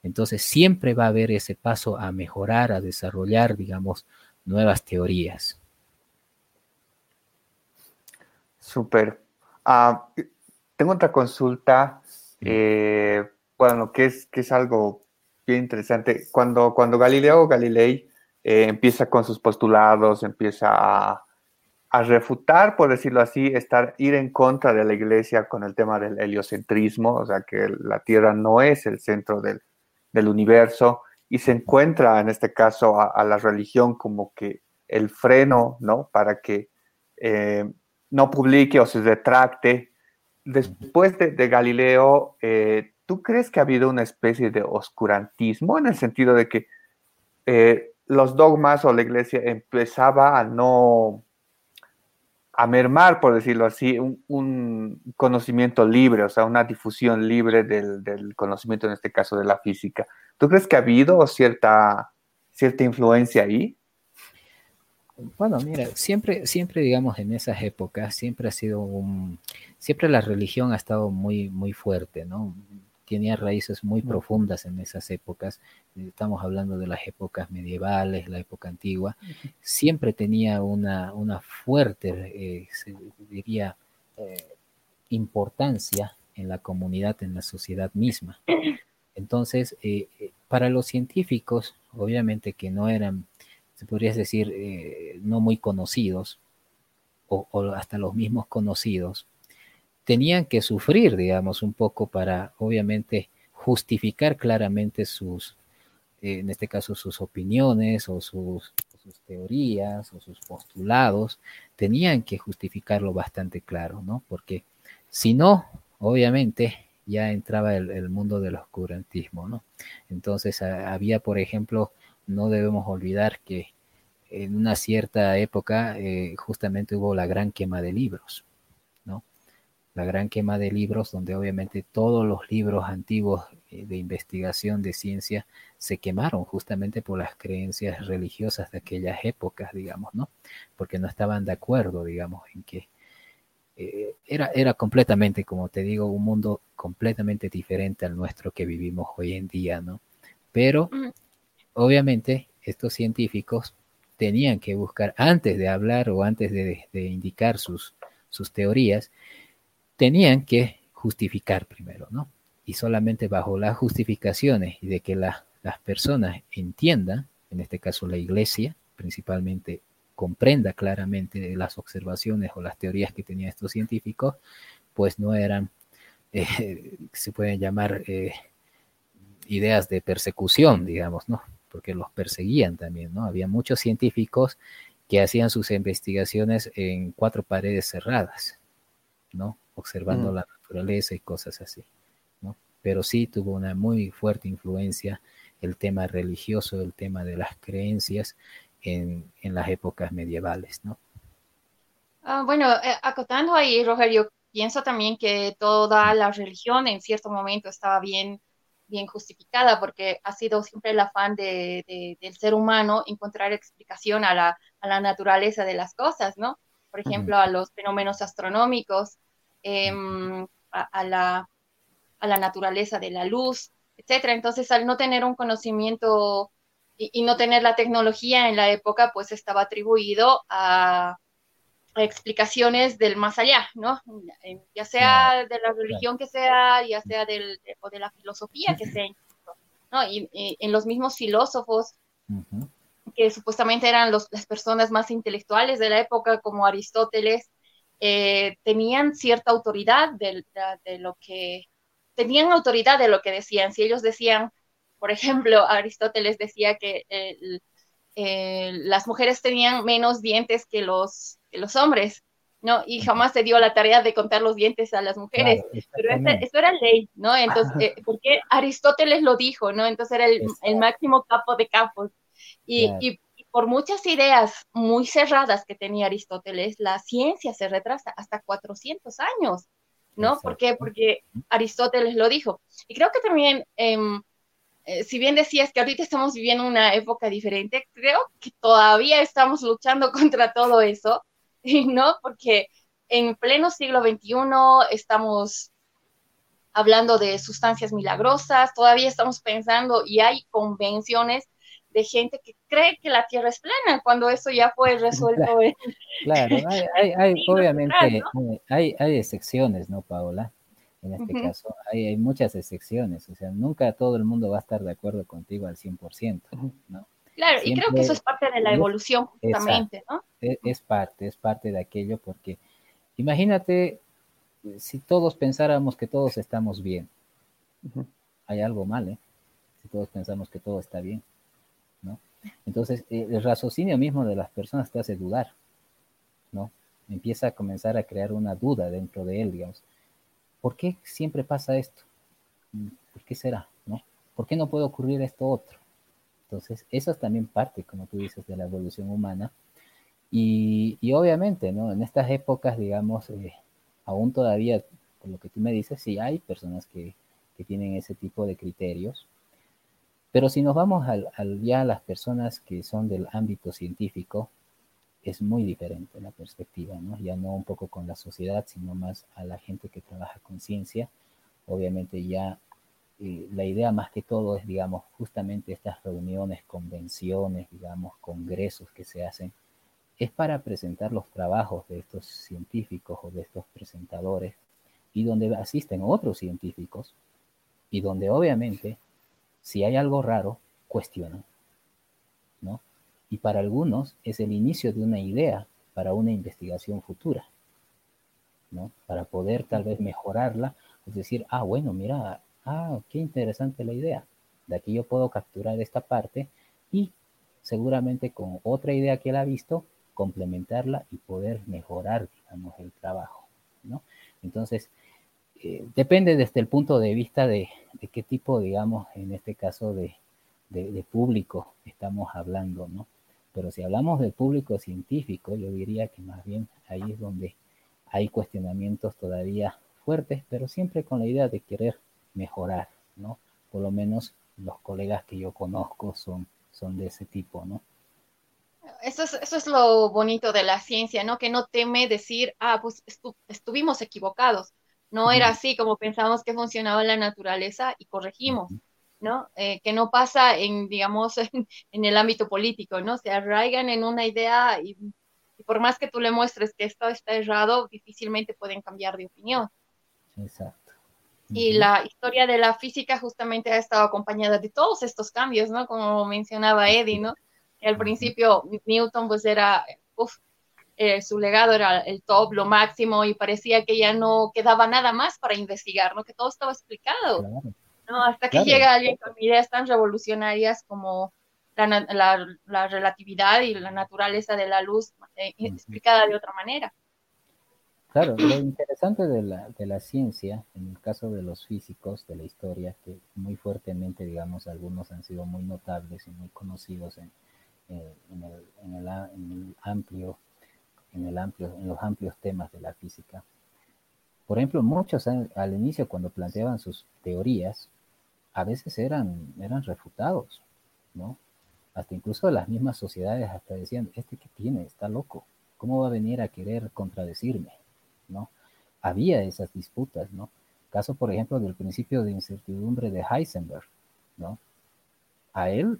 Entonces siempre va a haber ese paso a mejorar, a desarrollar, digamos, nuevas teorías. Súper. Ah, tengo otra consulta, eh, bueno, que es, que es algo bien interesante. Cuando, cuando Galileo Galilei eh, empieza con sus postulados, empieza a, a refutar, por decirlo así, estar, ir en contra de la iglesia con el tema del heliocentrismo, o sea, que la Tierra no es el centro del, universo, y se encuentra en este caso a, la religión como que el freno, ¿no? Para que eh, no publique o se retracte. Después de, Galileo, eh, ¿tú crees que ha habido una especie de oscurantismo en el sentido de que eh, los dogmas o la iglesia empezaba a no a mermar, por decirlo así, un, conocimiento libre, o sea, una difusión libre del, conocimiento, en este caso de la física. ¿Tú crees que ha habido cierta, cierta influencia ahí? Bueno, mira, siempre, siempre, digamos, en esas épocas, siempre ha sido un, siempre la religión ha estado muy, muy fuerte, ¿no? Tenía raíces muy profundas en esas épocas, estamos hablando de las épocas medievales, la época antigua, siempre tenía una, una fuerte, eh, diría, eh, importancia en la comunidad, en la sociedad misma. Entonces, eh, para los científicos, obviamente que no eran, se podría decir, no muy conocidos, o hasta los mismos conocidos, tenían que sufrir, digamos, un poco para, obviamente, justificar claramente sus, eh, en este caso, sus opiniones o sus, teorías o sus postulados, tenían que justificarlo bastante claro, ¿no? Porque si no, obviamente, ya entraba el, mundo del oscurantismo, ¿no? Entonces, había, por ejemplo, no debemos olvidar que en una cierta época eh, justamente hubo la gran quema de libros la gran quema de libros, donde obviamente todos los libros antiguos eh, de investigación de ciencia se quemaron justamente por las creencias religiosas de aquellas épocas, digamos, ¿no? Porque no estaban de acuerdo, digamos, en que eh, era, era completamente, como te digo, un mundo completamente diferente al nuestro que vivimos hoy en día, ¿no? Pero, obviamente, estos científicos tenían que buscar, antes de hablar o antes de, de indicar sus, sus teorías, tenían que justificar primero, ¿no? Y solamente bajo las justificaciones y de que las personas entiendan, en este caso la iglesia, principalmente comprenda claramente las observaciones o las teorías que tenían estos científicos, pues no eran, [LAUGHS] eh, se pueden llamar eh, ideas de persecución, digamos, ¿no? porque los perseguían también, ¿no? Había muchos científicos que hacían sus investigaciones en cuatro paredes cerradas, ¿no? Observando la naturaleza y cosas así, ¿no? Pero sí tuvo una muy fuerte influencia el tema religioso, el tema de las creencias en, las épocas medievales, ¿no? Ah, bueno, eh, acotando ahí, Rogelio, pienso también que toda la religión en cierto momento estaba bien, bien justificada porque ha sido siempre el afán de, del ser humano encontrar explicación a la, a la, naturaleza de las cosas, ¿no? Por ejemplo, a los fenómenos astronómicos, em, a, la, a la naturaleza de la luz, etcétera. Entonces, al no tener un conocimiento y, no tener la tecnología en la época, pues estaba atribuido a, explicaciones del más allá, ¿no? Ya sea de la religión que sea, ya sea del, o de la filosofía que sea, ¿no? Y, en los mismos filósofos, que supuestamente eran los, las personas más intelectuales de la época, como Aristóteles, eh, tenían cierta autoridad de, lo que, tenían autoridad de lo que decían. Si ellos decían, por ejemplo, [LAUGHS] Aristóteles decía que las mujeres tenían menos dientes que los, los hombres, ¿no? Y jamás se dio la tarea de contar los dientes a las mujeres, pero eso era ley, ¿no? Entonces, eh, porque Aristóteles lo dijo, ¿no? Entonces era el, máximo capo de capos. Y, y, por muchas ideas muy cerradas que tenía Aristóteles, la ciencia se retrasa hasta 400 años, ¿no? ¿Por qué? Porque Aristóteles lo dijo. Y creo que también... Em, eh, si bien decías que ahorita estamos viviendo una época diferente, creo que todavía estamos luchando [LAUGHS] contra todo eso, [LAUGHS] ¿no? Porque en pleno siglo XXI estamos hablando de sustancias milagrosas, todavía estamos pensando y hay convenciones de gente que cree que la Tierra es plana, cuando eso ya fue [LAUGHS] resuelto. Claro, hay, [LAUGHS] obviamente, eh, hay, hay excepciones, ¿no, Paola? En este caso, hay, hay, muchas excepciones, o sea, nunca todo el mundo va a estar de acuerdo contigo al 100%, ¿no? Claro, y creo que eso es parte de la evolución, justamente, ¿no? E, es, parte, es parte de aquello, porque imagínate si todos pensáramos que todos estamos bien, hay algo mal, ¿eh? Si todos pensamos que todo está bien. Entonces, eh, el raciocinio mismo de las personas te hace dudar, ¿no? Empieza a comenzar a crear una duda dentro de él, digamos. ¿Por qué siempre pasa esto? ¿Por qué será? ¿No? ¿Por qué no puede ocurrir esto otro? Entonces, eso es también parte, como tú dices, de la evolución humana. Y, obviamente, ¿no? En estas épocas, digamos, eh, aún todavía, por lo que tú me dices, sí hay personas que, tienen ese tipo de criterios. Pero si nos vamos al, ya a las personas que son del ámbito científico, es muy diferente la perspectiva, ¿no? Ya no un poco con la sociedad, sino más a la gente que trabaja con ciencia. Obviamente ya la idea más que todo es, digamos, justamente estas reuniones, convenciones, digamos, congresos que se hacen, es para presentar los trabajos de estos científicos o de estos presentadores y donde asisten otros científicos y donde obviamente si hay algo raro, cuestionan, ¿no? Y para algunos es el inicio de una idea para una investigación futura, ¿no? Para poder tal vez mejorarla, es decir, ah, bueno, mira, ah, qué interesante la idea. De aquí yo puedo capturar esta parte y seguramente con otra idea que él ha visto, complementarla y poder mejorar, digamos, el trabajo, ¿no? Entonces, eh, depende desde el punto de vista de, qué tipo, digamos, en este caso de, de, público estamos hablando, ¿no? Pero si hablamos del público científico, yo diría que más bien ahí es donde hay cuestionamientos todavía fuertes, pero siempre con la idea de querer mejorar, ¿no? Por lo menos los colegas que yo conozco son, son de ese tipo, ¿no? Eso es, eso es lo bonito de la ciencia, ¿no? Que no teme decir, ah, pues estuvimos equivocados. No era así como pensamos que funcionaba la naturaleza y corregimos, ¿no? Eh, que no pasa en, digamos, [LAUGHS] en, el ámbito político, ¿no? Se arraigan en una idea y, y, por más que tú le muestres que esto está errado, difícilmente pueden cambiar de opinión. Exacto. Y la historia de la física justamente ha estado acompañada de todos estos cambios, ¿no? Como mencionaba Eddie, ¿no? al principio Newton pues era, uf, eh, su legado era el top, lo máximo, y parecía que ya no quedaba nada más para investigar, ¿no? Que todo estaba explicado, ¿no? Hasta que llega alguien con ideas tan revolucionarias como la, relatividad y la naturaleza de la luz eh, explicada de otra manera. Claro, lo interesante de la, de la ciencia, en el caso de los físicos de la historia, que muy fuertemente, digamos, algunos han sido muy notables y muy conocidos en, eh, en, el, en, el, en, el, amplio, en, el amplio, en los amplios temas de la física. Por ejemplo, muchos al inicio cuando planteaban sus teorías, a veces eran, eran refutados, ¿no? Hasta incluso las mismas sociedades hasta decían, este que tiene, está loco, ¿cómo va a venir a querer contradecirme? ¿No? Había esas disputas, ¿no? Caso, por ejemplo, del principio de incertidumbre de Heisenberg, ¿no? A él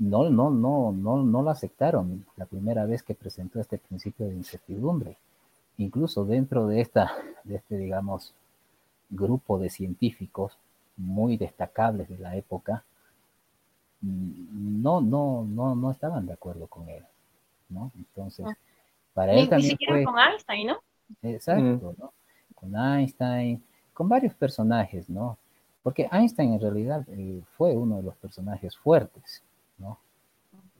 no, no, no, no, no lo aceptaron la primera vez que presentó este principio de incertidumbre. Incluso dentro de esta, de este, digamos, grupo de científicos muy destacables de la época, no, no, no, no estaban de acuerdo con él, ¿no? Entonces, ah. para él también fue... con Einstein, ¿no? Exacto, ¿no? Con Einstein, con varios personajes, ¿no? Porque Einstein en realidad eh, fue uno de los personajes fuertes, ¿no?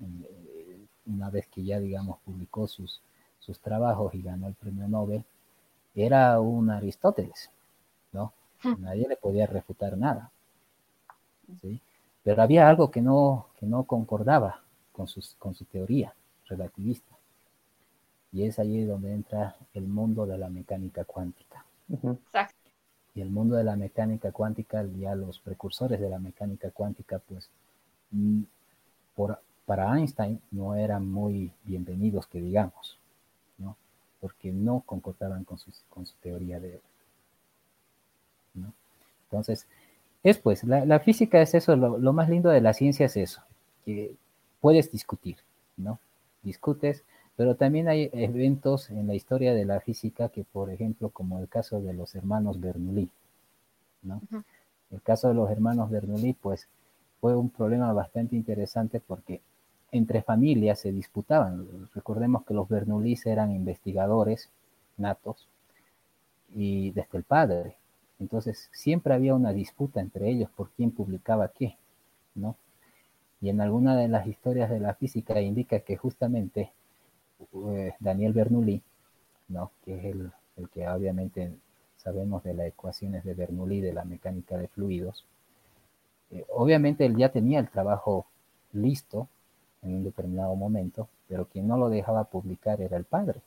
Eh, una vez que ya, digamos, publicó sus, sus trabajos y ganó el premio Nobel, era un Aristóteles, ¿no? Nadie le podía refutar nada, ¿sí? Pero había algo que no, que no concordaba con, sus, con su teoría relativista. Y es allí donde entra el mundo de la mecánica cuántica. Exacto. Y el mundo de la mecánica cuántica, ya los precursores de la mecánica cuántica, pues mm, para Einstein no eran muy bienvenidos, que digamos, ¿no? Porque no concordaban con, con su teoría de él. ¿no? Entonces, es pues, la, física es eso, lo, más lindo de la ciencia es eso, que puedes discutir, ¿no? Discutes, pero también hay eventos en la historia de la física que, por ejemplo, como el caso de los hermanos Bernoulli, ¿no? El caso de los hermanos Bernoulli, pues, fue un problema bastante interesante porque entre familias se disputaban. Recordemos que los Bernoullis eran investigadores natos y desde el padre. Entonces siempre había una disputa entre ellos por quién publicaba qué, ¿no? Y en alguna de las historias de la física indica que justamente eh, Daniel Bernoulli, ¿no? Que es el, el que obviamente sabemos de las ecuaciones de Bernoulli de la mecánica de fluidos, eh, obviamente él ya tenía el trabajo listo en un determinado momento, pero quien no lo dejaba publicar era el padre.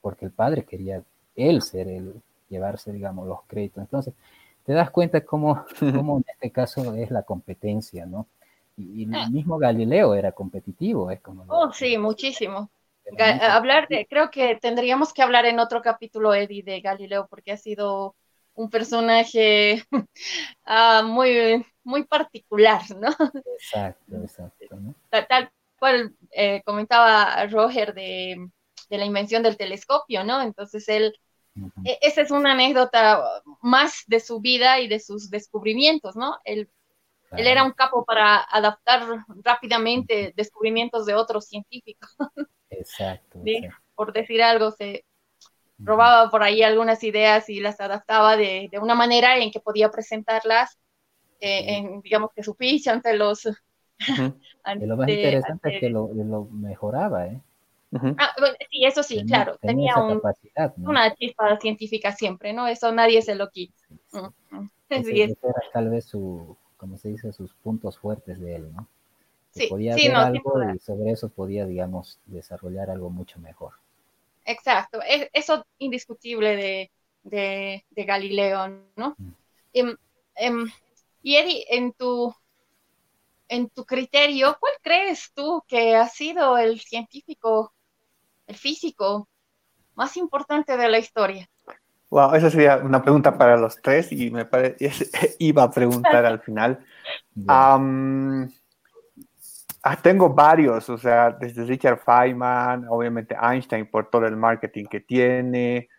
Porque el padre quería él ser el, llevarse, digamos, los créditos. Entonces, te das cuenta cómo, [LAUGHS] cómo en este caso es la competencia, ¿no? Y, el ah. mismo Galileo era competitivo, es como... Oh, sí, muchísimo. hablar de, creo que tendríamos que hablar en otro capítulo, Eddie, de Galileo, porque ha sido un personaje uh, [LAUGHS] muy, muy particular, ¿no? Exacto, exacto. ¿no? Tal, cual eh, comentaba Roger de, de, la invención del telescopio, ¿no? Entonces él, e, esa es una anécdota más de su vida y de sus descubrimientos, ¿no? Él, él era un capo para adaptar rápidamente descubrimientos de otros científicos. [LAUGHS] Exacto. Por decir algo, se, robaba por ahí algunas ideas y las adaptaba de, de una manera en que podía presentarlas, eh, en, digamos que su pitch ante los... y [LAUGHS] lo más interesante es que lo, lo mejoraba, ¿eh? Ah, sí, eso sí, claro, tenía, un, una chispa científica siempre, ¿no? Eso nadie se lo quita. Sí, era tal vez su, como se dice, sus puntos fuertes de él, ¿no? sí, podía ver algo y sobre eso podía, digamos, desarrollar algo mucho mejor. Exacto, es, eso indiscutible de, Galileo, ¿no? Mm. Em, em, y Eddie, en tu, en tu criterio, ¿cuál crees tú que ha sido el científico, el físico más importante de la historia? Wow, esa sería una pregunta para los tres y me parece, [LAUGHS] iba a preguntar al final. Ah, tengo varios, o sea, desde Richard Feynman, obviamente Einstein por todo el marketing que tiene,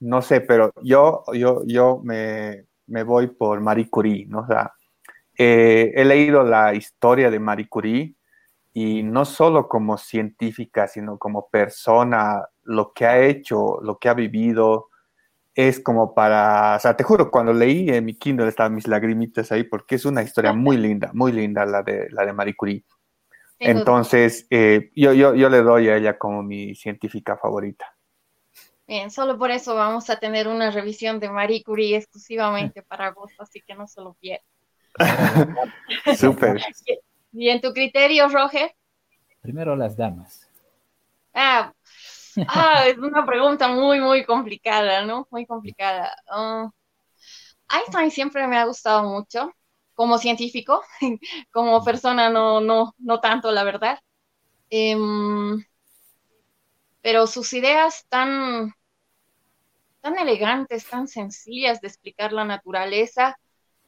no sé, pero yo, yo, yo me, me, voy por Marie Curie, ¿no? O sea, eh, he leído la historia de Marie Curie y no solo como científica, sino como persona, lo que ha hecho, lo que ha vivido, es como para, o sea, te juro, cuando leí en mi Kindle estaban mis lagrimitas ahí porque es una historia muy linda, muy linda la de, la de Marie Curie. Entonces, eh, yo, yo, yo le doy a ella como mi científica favorita. Bien, solo por eso vamos a tener una revisión de Marie Curie exclusivamente [LAUGHS] para agosto, así que no se lo pierdan. [LAUGHS] Súper. [LAUGHS] ¿Y en tu criterio, Roger? Primero las damas. Ah, ah, es una pregunta muy, muy complicada, ¿no? Muy complicada. Ah, Einstein siempre me ha gustado mucho como científico, [LAUGHS] como persona no, no, no tanto, la verdad. Em, pero sus ideas tan, tan elegantes, tan sencillas de explicar la naturaleza,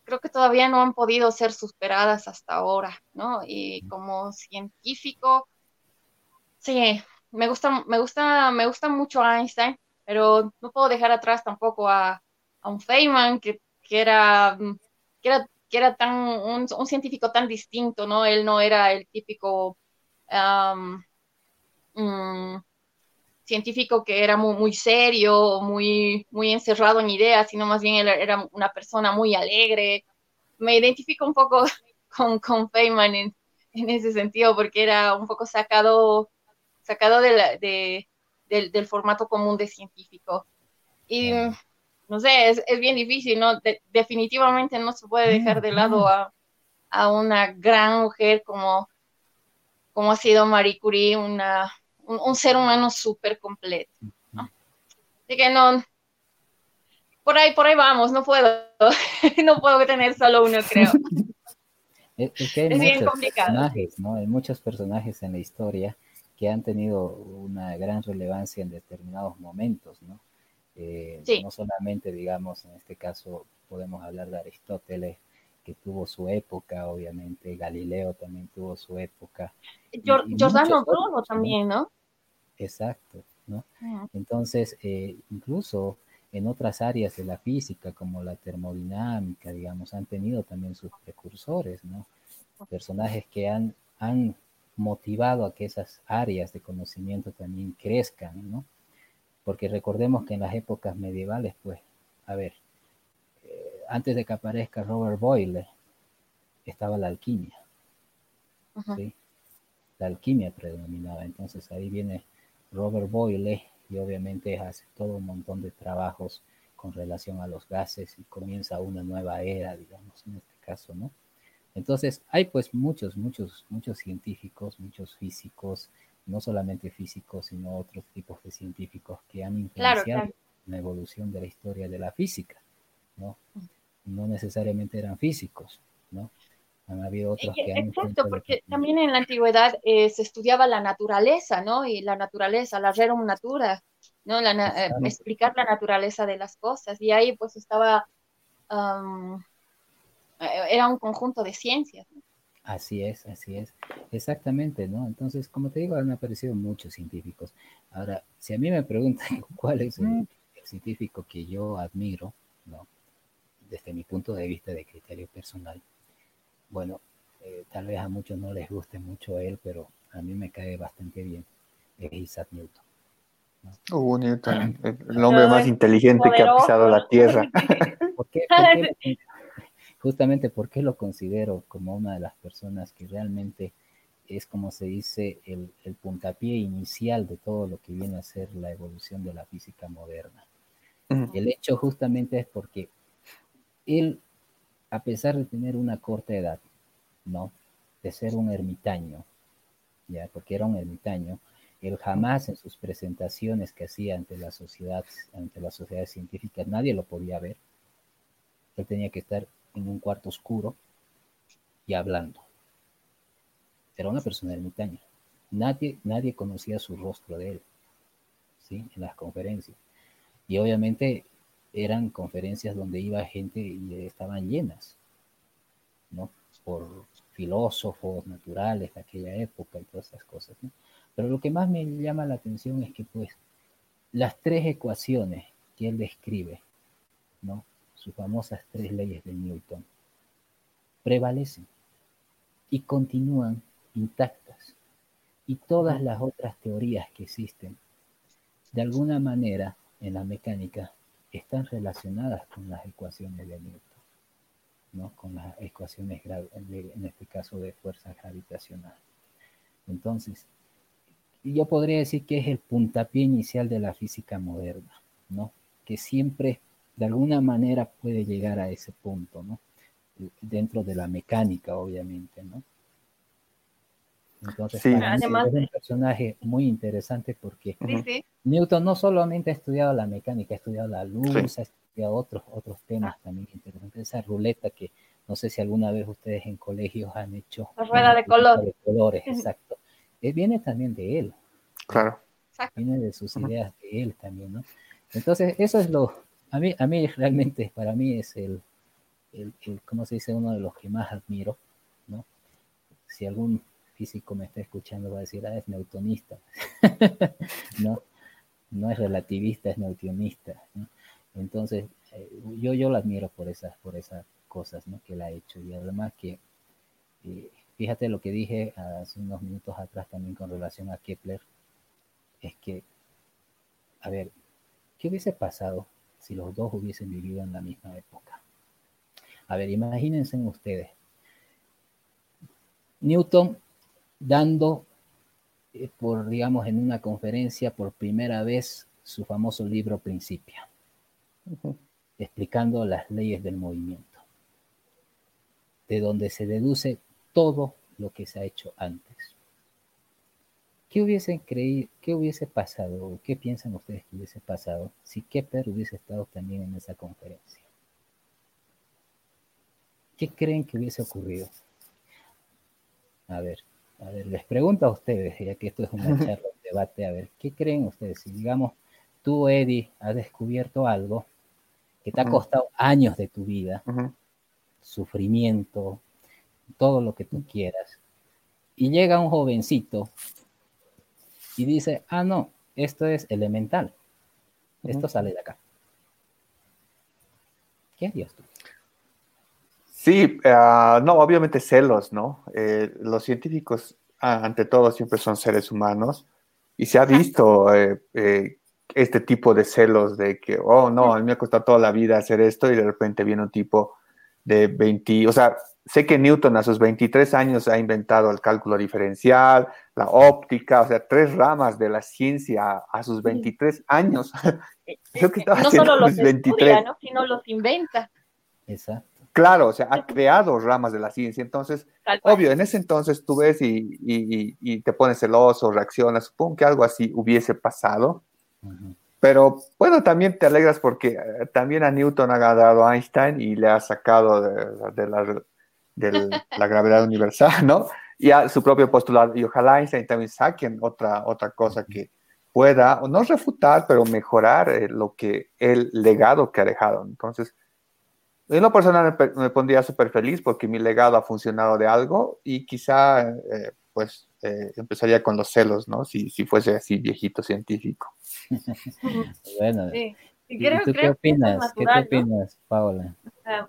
creo que todavía no han podido ser superadas hasta ahora, ¿no? Y como científico, sí, me gusta, me gusta, me gusta mucho Einstein, pero no puedo dejar atrás tampoco a, un Feynman que, era, que era que era tan un, científico tan distinto, ¿no? Él no era el típico mm, científico que era muy, muy serio, muy, muy encerrado en ideas, sino más bien él era una persona muy alegre. Me identifico un poco [LAUGHS] con, con Feynman en, ese sentido, porque era un poco sacado, sacado de del, formato común de científico. Y no sé, es, bien difícil, ¿no? definitivamente no se puede dejar de lado a, una gran mujer como, como ha sido Marie Curie, una, un, ser humano súper completo, ¿no? Así que no, por ahí, por ahí vamos, no puedo, [LAUGHS] no puedo tener solo uno, creo. [LAUGHS] Es, que hay muchos personajes, ¿no? Hay muchos personajes en la historia que han tenido una gran relevancia en determinados momentos, ¿no? Eh, no solamente, digamos, en este caso podemos hablar de Aristóteles, que tuvo su época, obviamente, Galileo también tuvo su época. Giordano Bruno también, ¿no? Exacto, ¿no? Entonces, eh, incluso en otras áreas de la física, como la termodinámica, digamos, han tenido también sus precursores, ¿no? Personajes que han, han motivado a que esas áreas de conocimiento también crezcan, ¿no? porque recordemos que en las épocas medievales, pues, a ver, eh, antes de que aparezca Robert Boyle, estaba la alquimia. ¿sí? La alquimia predominaba. Entonces ahí viene Robert Boyle y obviamente hace todo un montón de trabajos con relación a los gases y comienza una nueva era, digamos, en este caso, ¿no? Entonces hay pues muchos, muchos, muchos científicos, muchos físicos, no solamente físicos, sino otros tipos de científicos que han influenciado la evolución de la historia de la física, ¿no? No necesariamente eran físicos, ¿no? Han habido otros que han Exacto, porque también en la antigüedad eh, se estudiaba la naturaleza, ¿no? Y la naturaleza, la rerum natura, ¿no? La, eh, explicar la naturaleza de las cosas. Y ahí pues estaba, eh, era un conjunto de ciencias. ¿no? Así es, así es. Exactamente, ¿no? Entonces, como te digo, han aparecido muchos científicos. Ahora, si a mí me preguntan [LAUGHS] cuál es el, científico que yo admiro, ¿no? Desde mi punto de vista de criterio personal, bueno, eh, tal vez a muchos no les guste mucho él, pero a mí me cae bastante bien, es Isaac Newton. ¿no? Newton, el [CLEARS THROAT] hombre más inteligente que ha pisado la Tierra. ¿Por qué, [LAUGHS] justamente porque lo considero como una de las personas que realmente es como se dice el, puntapié inicial de todo lo que viene a ser la evolución de la física moderna. El hecho justamente es porque él, a pesar de tener una corta edad, ¿no? De ser un ermitaño, ya, porque era un ermitaño, él jamás en sus presentaciones que hacía ante la sociedad, ante las sociedades científicas, nadie lo podía ver. Él tenía que estar en un cuarto oscuro y hablando. Era una persona ermitaña. Nadie, nadie conocía su rostro de él, ¿sí? En las conferencias. Y obviamente eran conferencias donde iba gente y estaban llenas, ¿no? Por filósofos naturales de aquella época y todas esas cosas, Pero lo que más me llama la atención es que, pues, las tres ecuaciones que él describe, ¿no? Sus famosas tres leyes de Newton, prevalecen y continúan intactas. Y todas las otras teorías que existen, de alguna manera en la mecánica, están relacionadas con las ecuaciones de Newton, ¿no? con las ecuaciones, en este caso, de fuerza gravitacional. Entonces, yo podría decir que es el puntapié inicial de la física moderna, ¿no? que siempre de alguna manera puede llegar a ese punto, ¿no? dentro de la mecánica, obviamente, ¿no? Entonces, es un personaje muy interesante porque Newton no solamente ha estudiado la mecánica, ha estudiado la luz, ha estudiado otros, otros temas también interesantes. Esa ruleta que no sé si alguna vez ustedes en colegios han hecho. La rueda de, color. colores, exacto. Eh, viene también de él. Claro. Viene de sus ideas de él también, ¿no? Entonces, eso es lo, a mí, a mí realmente, para mí es el, el, ¿cómo se dice? Uno de los que más admiro, ¿no? Si algún físico me está escuchando va a decir, ah, es newtonista. [LAUGHS] no, no es relativista, es newtonista. Entonces, eh, yo, yo la admiro por esas, por esas cosas ¿no? que él ha hecho. Y además que, eh, fíjate lo que dije hace unos minutos atrás también con relación a Kepler, es que, a ver, ¿qué hubiese pasado si los dos hubiesen vivido en la misma época? A ver, imagínense ustedes. Newton dando eh, por, digamos, en una conferencia por primera vez su famoso libro Principia, explicando las leyes del movimiento, de donde se deduce todo lo que se ha hecho antes. ¿Qué hubiesen creído, qué hubiese pasado, qué piensan ustedes que hubiese pasado si Kepler hubiese estado también en esa conferencia? ¿Qué creen que hubiese ocurrido? A ver, a ver, les pregunto a ustedes, ya que esto es una [LAUGHS] charla, un debate, a ver, ¿qué creen ustedes? Si digamos, tú, Eddie, has descubierto algo que te ha costado años de tu vida, sufrimiento, todo lo que tú quieras, y llega un jovencito y dice, ah, no, esto es elemental, esto sale de acá. ¿Qué harías tú? Sí, ah, no, obviamente celos, ¿no? Eh, los científicos, ante todo, siempre son seres humanos y se ha visto eh, eh, este tipo de celos de que, oh, no, a mí me ha costado toda la vida hacer esto y de repente viene un tipo de 20, o sea, sé que Newton a sus 23 años ha inventado el cálculo diferencial, la óptica, o sea, tres ramas de la ciencia a sus 23 años. [LAUGHS] [LAUGHS] Que estaba no solo los 23. Estudia, ¿no? sino los inventa. Exacto. Claro, o sea, ha creado ramas de la ciencia. Entonces, obvio, en ese entonces tú ves y, te pones celoso, reaccionas. Supongo que algo así hubiese pasado. Pero bueno, también te alegras porque eh, también a Newton ha ganado Einstein y le ha sacado de, la, gravedad universal, ¿no? Y a su propio postulado. Y ojalá Einstein también saquen otra, otra cosa que pueda, no refutar, pero mejorar eh, lo que el legado que ha dejado. Entonces, en lo personal me, pondría súper feliz porque mi legado ha funcionado de algo y quizá eh, pues eh, empezaría con los celos, ¿no? Si, si fuese así viejito científico. [LAUGHS] bueno, ¿tú qué opinas? ¿Qué opinas, Paola?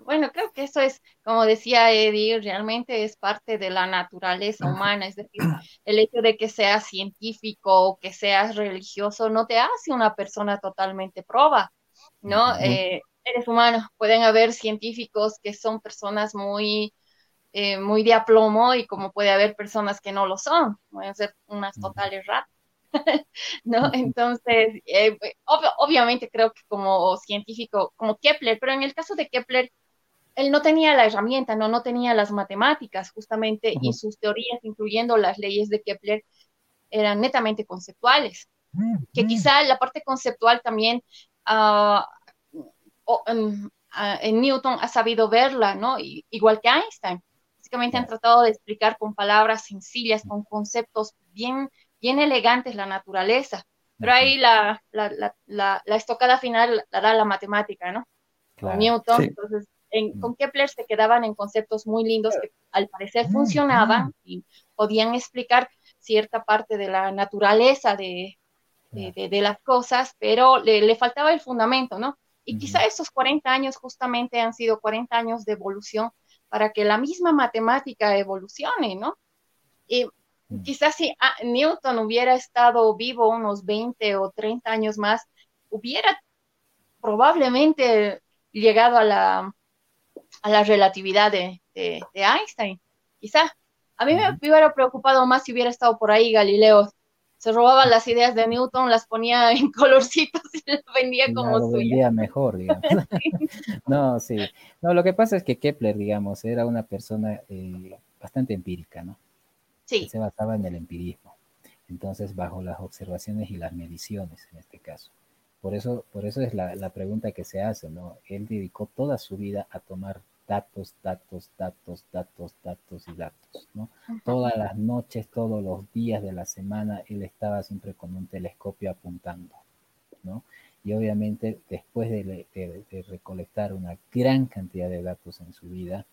bueno, creo que eso es, como decía Eddie, realmente es parte de la naturaleza humana, es decir, el hecho de que seas científico o que seas religioso no te hace una persona totalmente proba, ¿no? seres humanos, pueden haber científicos que son personas muy, eh, muy de aplomo y como puede haber personas que no lo son, pueden ser unas totales ratas. [LAUGHS] ¿no? Entonces, eh, obviamente creo que como científico, como Kepler, pero en el caso de Kepler, él no tenía la herramienta, no, no tenía las matemáticas justamente y sus teorías, incluyendo las leyes de Kepler, eran netamente conceptuales, que quizá la parte conceptual también uh, en, Newton ha sabido verla, ¿no? igual que Einstein. Básicamente han tratado de explicar con palabras sencillas, con conceptos bien, bien elegantes la naturaleza. Pero ahí la, la, la, la estocada final la da la matemática, ¿no? Con Newton, entonces en, con Kepler se quedaban en conceptos muy lindos que al parecer funcionaban y podían explicar cierta parte de la naturaleza de, de, de, las cosas, pero le, le, faltaba el fundamento, ¿no? Y quizá esos 40 años justamente han sido 40 años de evolución para que la misma matemática evolucione, ¿no? Y quizás si ah, Newton hubiera estado vivo unos 20 o 30 años más, hubiera probablemente llegado a la, a la relatividad de, de, Einstein, quizá. A mí me hubiera preocupado más si hubiera estado por ahí Galileo. Se robaba las ideas de Newton, las ponía [LAUGHS] en colorcitos y las vendía como lo vendía mejor, digamos. [LAUGHS] [LAUGHS] no, sí. No, lo que pasa es que Kepler, digamos, era una persona eh, bastante empírica, ¿no? Sí. se basaba en el empirismo. Entonces, bajo las observaciones y las mediciones, en este caso. Por eso, por eso es la, la pregunta que se hace, ¿no? Él dedicó toda su vida a tomar datos, datos, datos, datos, datos y datos, ¿no? Todas las noches, todos los días de la semana, él estaba siempre con un telescopio apuntando, ¿no? Y obviamente después de, de, recolectar una gran cantidad de datos en su vida,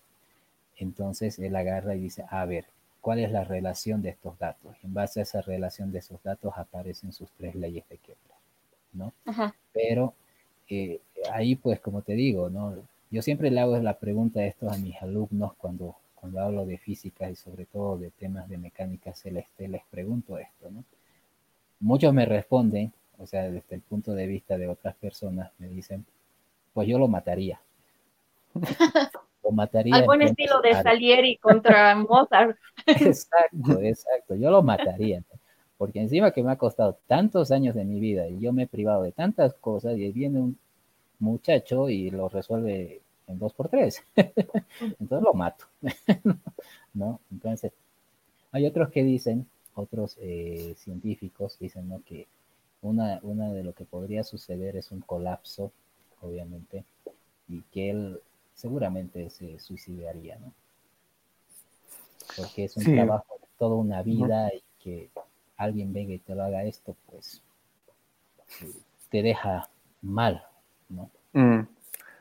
entonces él agarra y dice, a ver, ¿cuál es la relación de estos datos? En base a esa relación de esos datos aparecen sus tres leyes de Kepler, ¿no? Pero eh, ahí pues como te digo, ¿no? Yo siempre le hago la pregunta a estos a mis alumnos cuando, cuando hablo de física y sobre todo de temas de mecánica celeste, les pregunto esto, ¿no? Muchos me responden, o sea, desde el punto de vista de otras personas, me dicen, pues yo lo mataría. [LAUGHS] lo mataría. Al buen estilo de Salieri contra Mozart. [LAUGHS] Exacto, exacto, yo lo mataría. Porque encima que me ha costado tantos años de mi vida y yo me he privado de tantas cosas y viene un muchacho y lo resuelve en dos por tres. [LAUGHS] Entonces lo mato. [LAUGHS] ¿No? Entonces, hay otros que dicen, otros eh, científicos dicen ¿no? que una, una de lo que podría suceder es un colapso, obviamente, y que él seguramente se suicidaría, ¿no? Porque es un trabajo de toda una vida y que alguien venga y te lo haga esto, pues te deja mal, ¿no? Mm.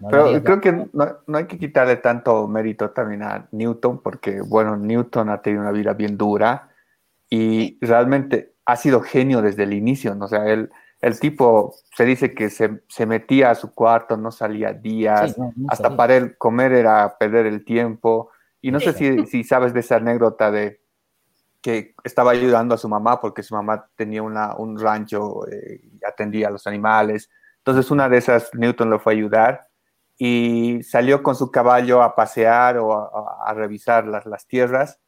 Pero creo que no, hay que quitarle tanto mérito también a Newton, porque, bueno, Newton ha tenido una vida bien dura y realmente ha sido genio desde el inicio, ¿no? O sea, él, el tipo se dice que se, metía a su cuarto, no salía días, hasta para él comer era perder el tiempo. Y no sé si, si, sabes de esa anécdota de que estaba ayudando a su mamá porque su mamá tenía una, un rancho eh, y atendía a los animales. Entonces una de esas Newton lo fue a ayudar y salió con su caballo a pasear o a, revisar las, las, tierras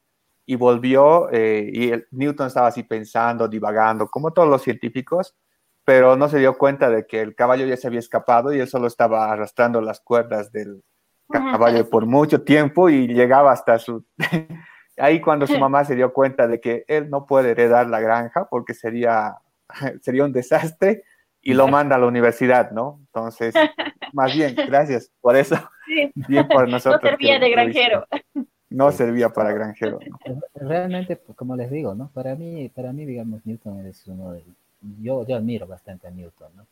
y volvió eh, y Newton estaba así pensando, divagando, como todos los científicos, pero no se dio cuenta de que el caballo ya se había escapado y él solo estaba arrastrando las cuerdas del caballo por mucho tiempo y llegaba hasta su... [LAUGHS] Ahí cuando su mamá se dio cuenta de que él no puede heredar la granja porque sería, [LAUGHS] sería un desastre, y lo manda a la universidad, ¿no? Entonces, más bien, [LAUGHS] gracias por eso. Sí. Bien por nosotros. No servía de granjero. No servía para granjero. Realmente, pues, como les digo, ¿no? Para mí, para mí, digamos, Newton es uno de... Yo, yo admiro bastante a Newton, ¿no?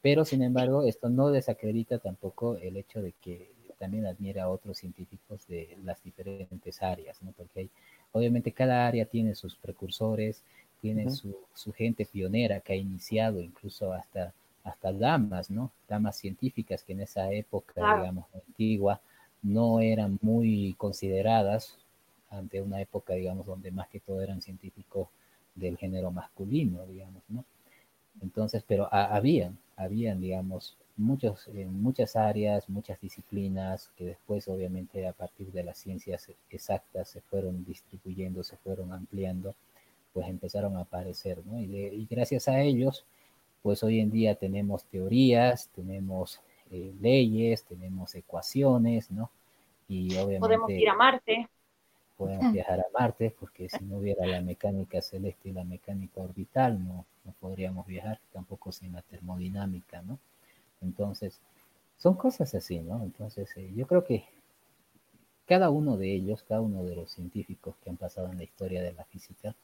Pero, sin embargo, esto no desacredita tampoco el hecho de que también admira a otros científicos de las diferentes áreas, ¿no? Porque hay, obviamente cada área tiene sus precursores, tiene su, su, gente pionera que ha iniciado incluso hasta, hasta damas, ¿no? Damas científicas que en esa época, digamos, antigua, no eran muy consideradas ante una época, digamos, donde más que todo eran científicos del género masculino, digamos, ¿no? Entonces, pero habían, habían, digamos, muchos, en muchas áreas, muchas disciplinas que después, obviamente, a partir de las ciencias exactas se fueron distribuyendo, se fueron ampliando pues empezaron a aparecer, ¿no? Y, gracias a ellos, pues hoy en día tenemos teorías, tenemos eh, leyes, tenemos ecuaciones, ¿no? Y obviamente... Podemos ir a Marte. Podemos viajar a Marte, porque si no hubiera la mecánica celeste y la mecánica orbital, no, no podríamos viajar, tampoco sin la termodinámica, ¿no? Entonces, son cosas así, ¿no? Entonces, eh, yo creo que cada uno de ellos, cada uno de los científicos que han pasado en la historia de la física,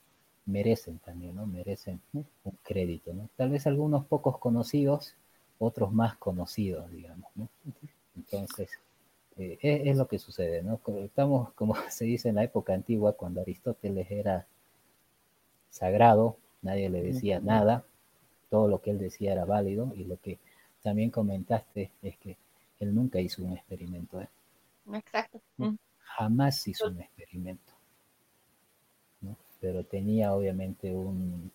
merecen también, ¿no? Merecen un crédito, ¿no? Tal vez algunos pocos conocidos, otros más conocidos, digamos, ¿no? Entonces, eh, es, lo que sucede, ¿no? Estamos, como [LAUGHS] se dice en la época antigua, cuando Aristóteles era sagrado, nadie le decía nada, todo lo que él decía era válido, y lo que también comentaste es que él nunca hizo un experimento, ¿eh? Exacto. Jamás hizo un experimento pero tenía obviamente un,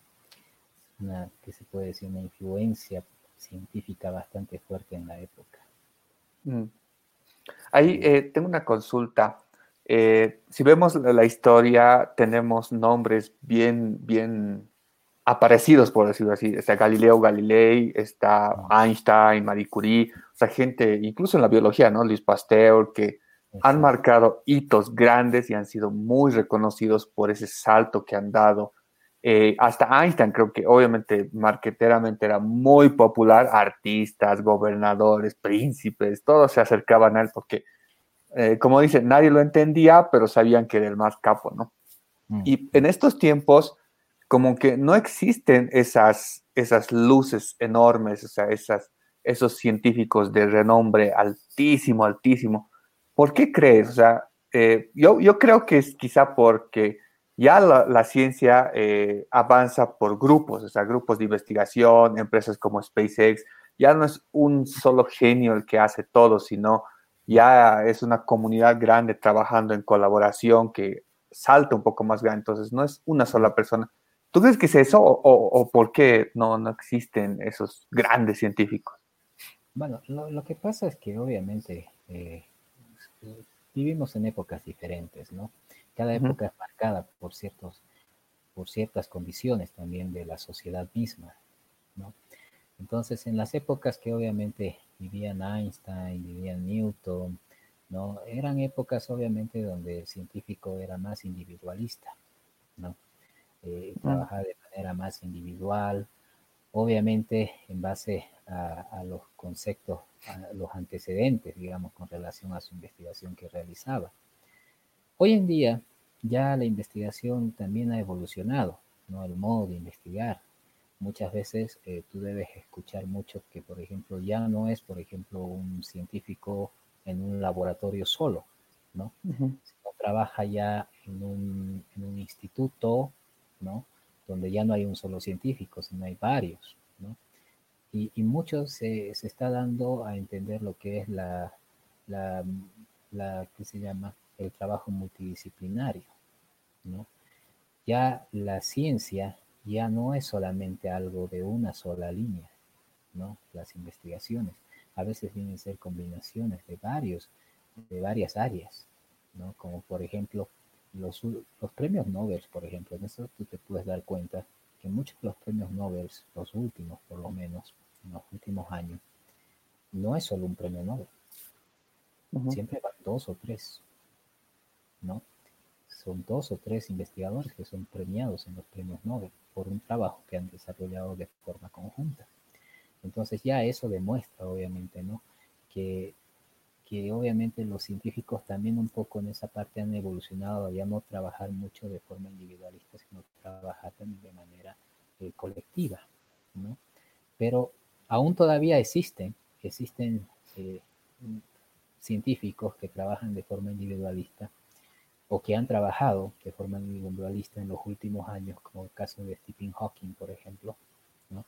una, que se puede decir, una influencia científica bastante fuerte en la época. Mm. Ahí eh, tengo una consulta. Eh, si vemos la historia, tenemos nombres bien, bien aparecidos, por decirlo así. Está Galileo Galilei, está Einstein, Marie Curie, o sea, gente, incluso en la biología, ¿no? Luis Pasteur, que han marcado hitos grandes y han sido muy reconocidos por ese salto que han dado. Eh, hasta Einstein creo que obviamente marqueteramente era muy popular, artistas, gobernadores, príncipes, todos se acercaban a él porque, eh, como dice, nadie lo entendía, pero sabían que era el más capo, ¿no? Mm. Y en estos tiempos, como que no existen esas, esas luces enormes, o sea, esas, esos científicos de renombre altísimo, altísimo. ¿Por qué crees? O sea, eh, yo, yo creo que es quizá porque ya la, ciencia eh, avanza por grupos, o sea, grupos de investigación, empresas como SpaceX, ya no es un solo genio el que hace todo, sino ya es una comunidad grande trabajando en colaboración que salta un poco más grande, entonces no es una sola persona. ¿Tú crees que es eso o, por qué no, no existen esos grandes científicos? Bueno, lo, que pasa es que obviamente eh, vivimos en épocas diferentes, ¿no? Cada época es marcada por, ciertos, por ciertas condiciones también de la sociedad misma, ¿no? Entonces, en las épocas que obviamente vivían Einstein, vivían Newton, ¿no? Eran épocas obviamente donde el científico era más individualista, ¿no? Eh, trabajaba de manera más individual, obviamente en base a, los conceptos, a los antecedentes, digamos, con relación a su investigación que realizaba. Hoy en día ya la investigación también ha evolucionado, ¿no? El modo de investigar. Muchas veces eh, tú debes escuchar mucho que, por ejemplo, ya no es, por ejemplo, un científico en un laboratorio solo, ¿no? trabaja ya en un, en un instituto, ¿no? Donde ya no hay un solo científico, sino hay varios, ¿no? Y, y mucho se, se, está dando a entender lo que es la, la, la ¿qué se llama? El trabajo multidisciplinario, ¿no? Ya la ciencia ya no es solamente algo de una sola línea, ¿no? Las investigaciones a veces vienen a ser combinaciones de varios, de varias áreas, ¿no? Como por ejemplo los, los premios Nobel, por ejemplo, en eso tú te puedes dar cuenta que muchos de los premios Nobel, los últimos por lo menos, en los últimos años, no es solo un premio Nobel. Siempre van dos o tres. ¿No? Son dos o tres investigadores que son premiados en los premios Nobel por un trabajo que han desarrollado de forma conjunta. Entonces ya eso demuestra, obviamente, ¿no? Que, que obviamente los científicos también un poco en esa parte han evolucionado, ya no trabajar mucho de forma individualista, sino trabajar también de manera eh, colectiva, ¿no? Pero aún todavía existen, existen eh, científicos que trabajan de forma individualista o que han trabajado de forma individualista en los últimos años, como el caso de Stephen Hawking, por ejemplo. ¿no?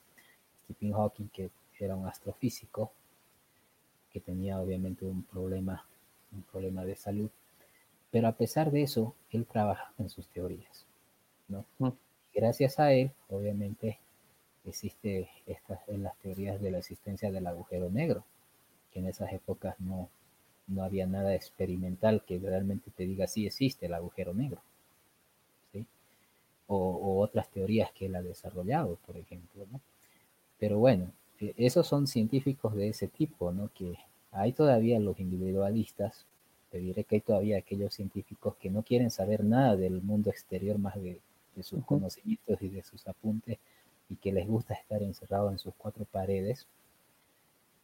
Stephen Hawking, que era un astrofísico, que tenía obviamente un problema, un problema de salud, pero a pesar de eso, él trabajaba en sus teorías. ¿no? Mm. Gracias a él, obviamente, existe estas, en las teorías de la existencia del agujero negro, que en esas épocas no, no había nada experimental que realmente te diga si existe el agujero negro. ¿sí? O, otras teorías que él ha desarrollado, por ejemplo. ¿no? Pero bueno, e, esos son científicos de ese tipo, ¿no? que hay todavía los individualistas, te diré que hay todavía aquellos científicos que no quieren saber nada del mundo exterior más de, sus conocimientos y de sus apuntes y que les gusta estar encerrados en sus cuatro paredes.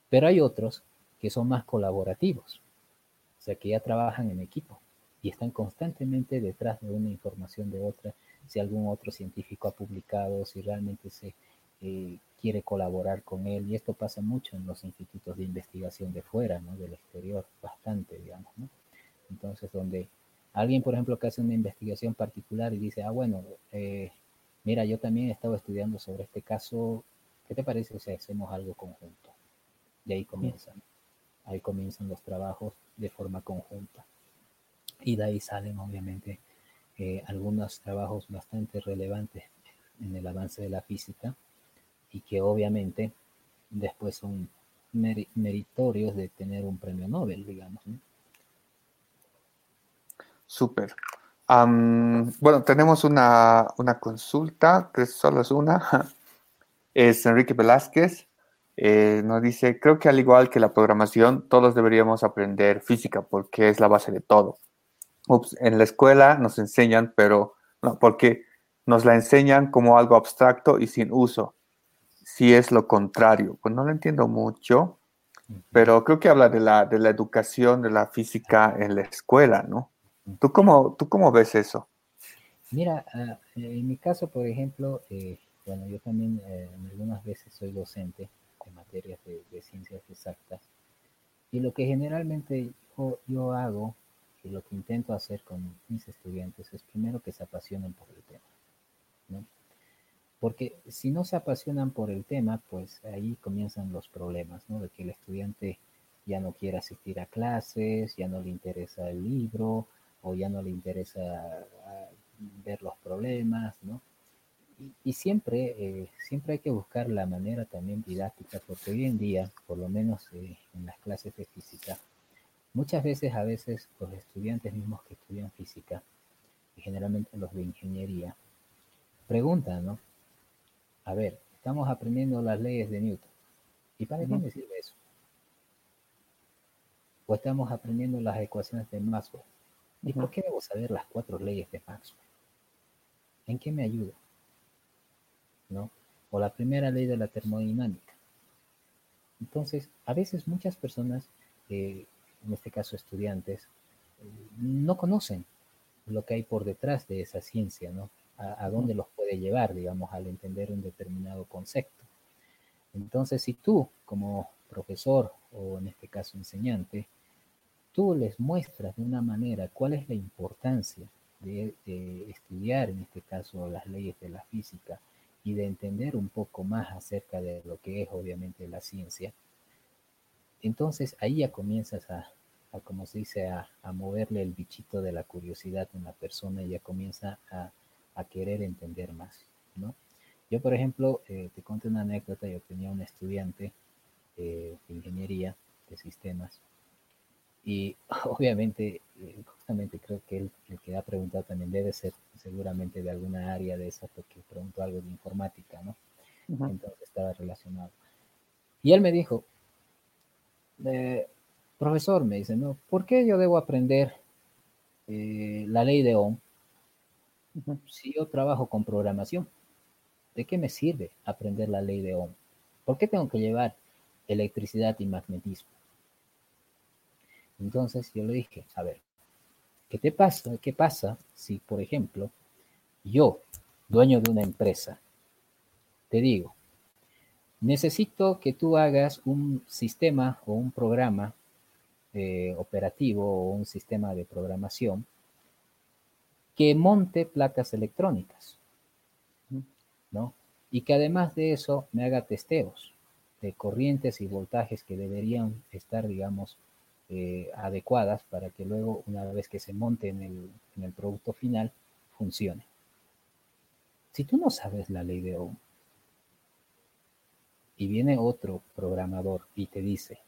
Pero hay otros que son más colaborativos, o sea, que ya trabajan en equipo y están constantemente detrás de una información de otra, si algún otro científico ha publicado, si realmente se eh, quiere colaborar con él. Y esto pasa mucho en los institutos de investigación de fuera, ¿no? Del exterior, bastante, digamos, ¿no? Entonces, donde alguien, por ejemplo, que hace una investigación particular y dice, ah, bueno, eh, mira, yo también he estado estudiando sobre este caso, ¿qué te parece si hacemos algo conjunto? Y ahí comienzan. Ahí comienzan los trabajos de forma conjunta. Y de ahí salen obviamente eh, algunos trabajos bastante relevantes en el avance de la física y que obviamente después son meritorios de tener un premio Nobel, digamos. Súper. bueno, tenemos una, consulta, que solo es una. [LAUGHS] Es Enrique Velázquez. Eh, nos dice, creo que al igual que la programación, todos deberíamos aprender física porque es la base de todo. Ups, en la escuela nos enseñan, pero no, porque nos la enseñan como algo abstracto y sin uso. Si es lo contrario, pues no lo entiendo mucho, pero creo que habla de la, de la educación de la física en la escuela, ¿no? ¿Tú cómo, tú cómo ves eso? Mira, ah, en mi caso, por ejemplo, eh, bueno, yo también eh, algunas veces soy docente de materias de, ciencias exactas y lo que generalmente yo, hago y lo que intento hacer con mis estudiantes es primero que se apasionen por el tema, ¿no? Porque si no se apasionan por el tema, pues ahí comienzan los problemas, ¿no? De que el estudiante ya no quiere asistir a clases, ya no le interesa el libro o ya no le interesa ah, ver los problemas, ¿no? Y, siempre, eh, siempre hay que buscar la manera también didáctica, porque hoy en día, por lo menos eh, en las clases de física, muchas veces, a veces, los estudiantes mismos que estudian física, y generalmente los de ingeniería, preguntan, ¿no? A ver, estamos aprendiendo las leyes de Newton. ¿Y para qué me sirve eso? O estamos aprendiendo las ecuaciones de Maxwell. ¿Y por qué debo saber las cuatro leyes de Maxwell? ¿En qué me ayuda? ¿No? O la primera ley de la termodinámica. Entonces, a veces muchas personas, eh, en este caso estudiantes, eh, no conocen lo que hay por detrás de esa ciencia, ¿no? a, dónde los puede llevar, digamos, al entender un determinado concepto. Entonces, si tú, como profesor o en este caso enseñante, tú les muestras de una manera cuál es la importancia de, estudiar, en este caso, las leyes de la física y de entender un poco más acerca de lo que es obviamente la ciencia, entonces ahí ya comienzas a, como se dice, a, a, moverle el bichito de la curiosidad en la persona y ya comienza a, a querer entender más, ¿no? Yo, por ejemplo, eh, te conté una anécdota, yo tenía un estudiante eh, de ingeniería de sistemas y [LAUGHS] obviamente, eh, justamente creo que el, el, que ha preguntado también debe ser seguramente de alguna área de esa, porque preguntó algo de informática, ¿no? Entonces estaba relacionado. Y él me dijo, profesor, me dice, ¿no? ¿Por qué yo debo aprender la ley de Ohm? Si yo trabajo con programación, ¿de qué me sirve aprender la ley de Ohm? ¿Por qué tengo que llevar electricidad y magnetismo? Entonces yo le dije, a ver, ¿qué te pasa? ¿Qué pasa si, por ejemplo, yo, dueño de una empresa, te digo, necesito que tú hagas un sistema o un programa eh, operativo o un sistema de programación que monte placas electrónicas, ¿no? Y que además de eso me haga testeos de corrientes y voltajes que deberían estar, digamos, eh, adecuadas para que luego, una vez que se monte en el, en el producto final, funcione. Si tú no sabes la ley de Ohm y viene otro programador y te dice,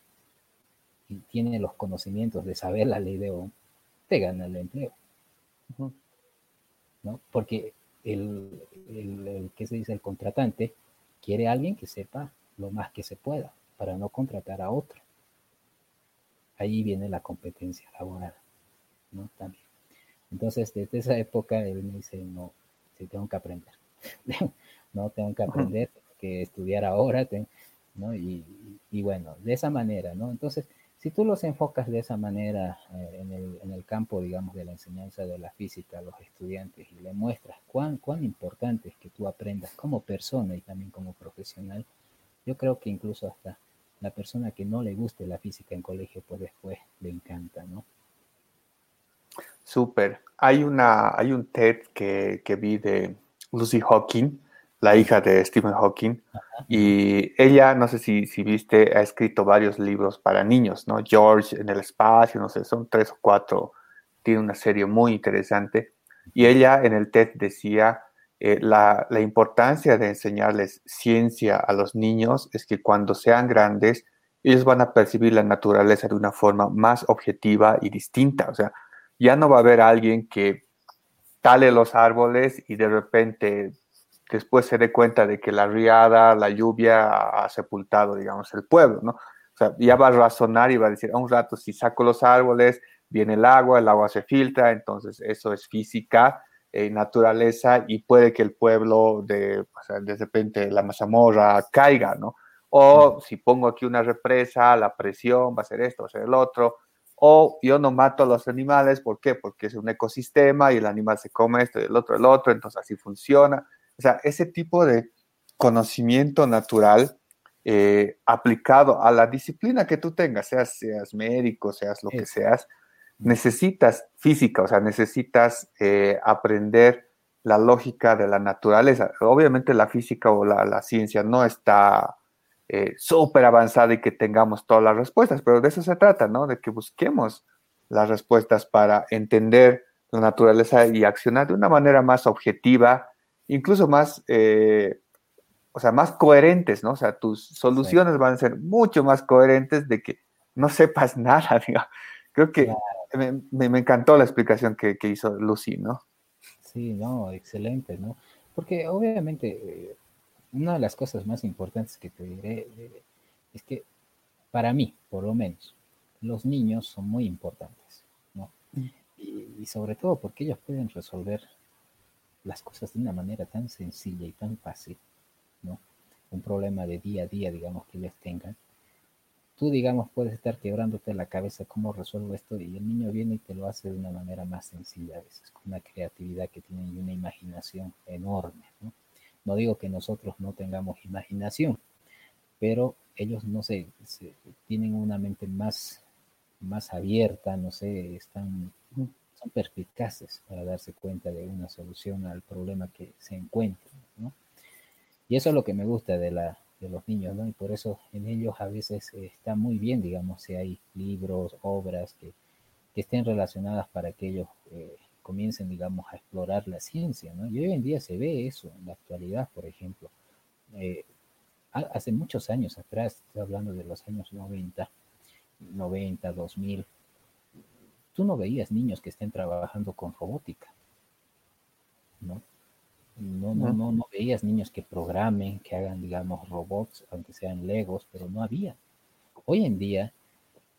y tiene los conocimientos de saber la ley de Ohm, te gana el empleo. ¿no? Porque el, el, ¿qué se dice? El contratante quiere a alguien que sepa lo más que se pueda para no contratar a otro. Ahí viene la competencia laboral, ¿no? También. Entonces, desde esa época, él me dice, no, sí, tengo que aprender. [LAUGHS] no, tengo que aprender, tengo que estudiar ahora, ¿no? Y, y, bueno, de esa manera, ¿no? Entonces, si tú los enfocas de esa manera eh, en, el, campo, digamos, de la enseñanza de la física a los estudiantes y le muestras cuán, cuán importante es que tú aprendas como persona y también como profesional, yo creo que incluso hasta la persona que no le guste la física en colegio, pues después le encanta, ¿no? Súper. Hay, una, hay un TED que, que vi de Lucy Hawking, la hija de Stephen Hawking, y ella, no sé si, si, viste, ha escrito varios libros para niños, ¿no? George en el espacio, no sé, son tres o cuatro, tiene una serie muy interesante. Y ella en el TED decía eh, la, la, importancia de enseñarles ciencia a los niños es que cuando sean grandes, ellos van a percibir la naturaleza de una forma más objetiva y distinta. O sea, ya no va a haber alguien que tale los árboles y de repente después se dé cuenta de que la riada, la lluvia ha sepultado, digamos, el pueblo, ¿no? O sea, ya va a razonar y va a decir, a un rato, si saco los árboles, viene el agua, el agua se filtra, entonces eso es física, eh, naturaleza, y puede que el pueblo de, o sea, de repente la mazamorra caiga, ¿no? O si pongo aquí una represa, la presión va a ser esto, va a ser el otro. O yo no mato a los animales, ¿por qué? Porque es un ecosistema y el animal se come esto y el otro el otro, entonces así funciona. O sea, ese tipo de conocimiento natural eh, aplicado a la disciplina que tú tengas, seas, seas médico, seas lo que seas, necesitas física, o sea, necesitas eh, aprender la lógica de la naturaleza. Obviamente la física o la, ciencia no está eh, súper avanzada y que tengamos todas las respuestas, pero de eso se trata, ¿no? De que busquemos las respuestas para entender la naturaleza y accionar de una manera más objetiva, incluso más o sea, más coherentes, ¿no? O sea, tus soluciones van a ser mucho más coherentes de que no sepas [LAUGHS] nada, digo. Creo que me, me, encantó la explicación que, que, hizo Lucy, ¿no? Sí, no, excelente, ¿no? Porque obviamente eh, una de las cosas más importantes que te diré eh, es que para mí, por lo menos, los niños son muy importantes, ¿no? Mm. Y, y sobre todo porque ellos pueden resolver las cosas de una manera tan sencilla y tan fácil un problema de día a día, digamos, que ellos tengan, tú, digamos, puedes estar quebrándote la cabeza cómo resuelvo esto y el niño viene y te lo hace de una manera más sencilla a veces, con una creatividad que tiene y una imaginación enorme, ¿no? Digo que nosotros no tengamos imaginación, pero ellos, no sé, tienen una mente más, más abierta, no sé, están, son perspicaces para darse cuenta de una solución al problema que se encuentra, ¿no? Y eso es lo que me gusta de, la, de los niños, ¿no? Y por eso en ellos a veces está muy bien, digamos, si hay libros, obras que, que estén relacionadas para que ellos eh, comiencen, digamos, a explorar la ciencia, ¿no? Y hoy en día se ve eso, en la actualidad, por ejemplo. Eh, hace muchos años atrás, estoy hablando de los años 90, 90, 2000, tú no veías niños que estén trabajando con robótica, ¿no? No, no, no, no veías niños que programen, que hagan, digamos, robots, aunque sean legos, pero no había. Hoy en día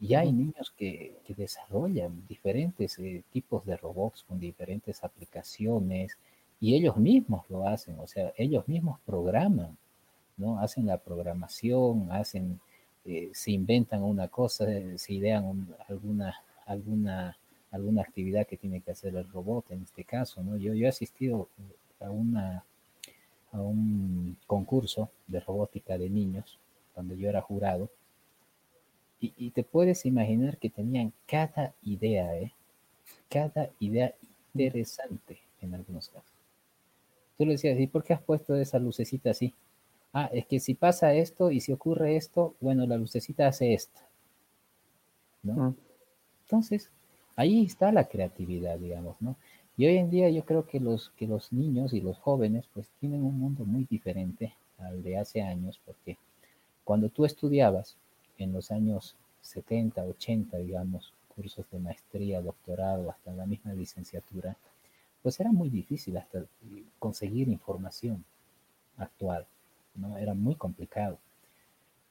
ya hay niños que, que desarrollan diferentes eh, tipos de robots con diferentes aplicaciones y ellos mismos lo hacen, o sea, ellos mismos programan, ¿no? Hacen la programación, hacen, eh, se inventan una cosa, se idean alguna, alguna, alguna actividad que tiene que hacer el robot en este caso, ¿no? Yo, yo he asistido a, una, a un concurso de robótica de niños, donde yo era jurado, y, te puedes imaginar que tenían cada idea, ¿eh? cada idea interesante en algunos casos. Tú le decías, ¿y por qué has puesto esa lucecita así? Ah, es que si pasa esto y si ocurre esto, bueno, la lucecita hace esto. ¿No? Mm. Entonces, ahí está la creatividad, digamos, ¿no? Y hoy en día yo creo que los, que los niños y los jóvenes pues tienen un mundo muy diferente al de hace años, porque cuando tú estudiabas en los años 70, 80, digamos, cursos de maestría, doctorado, hasta la misma licenciatura, pues era muy difícil hasta conseguir información actual, ¿no? Era muy complicado.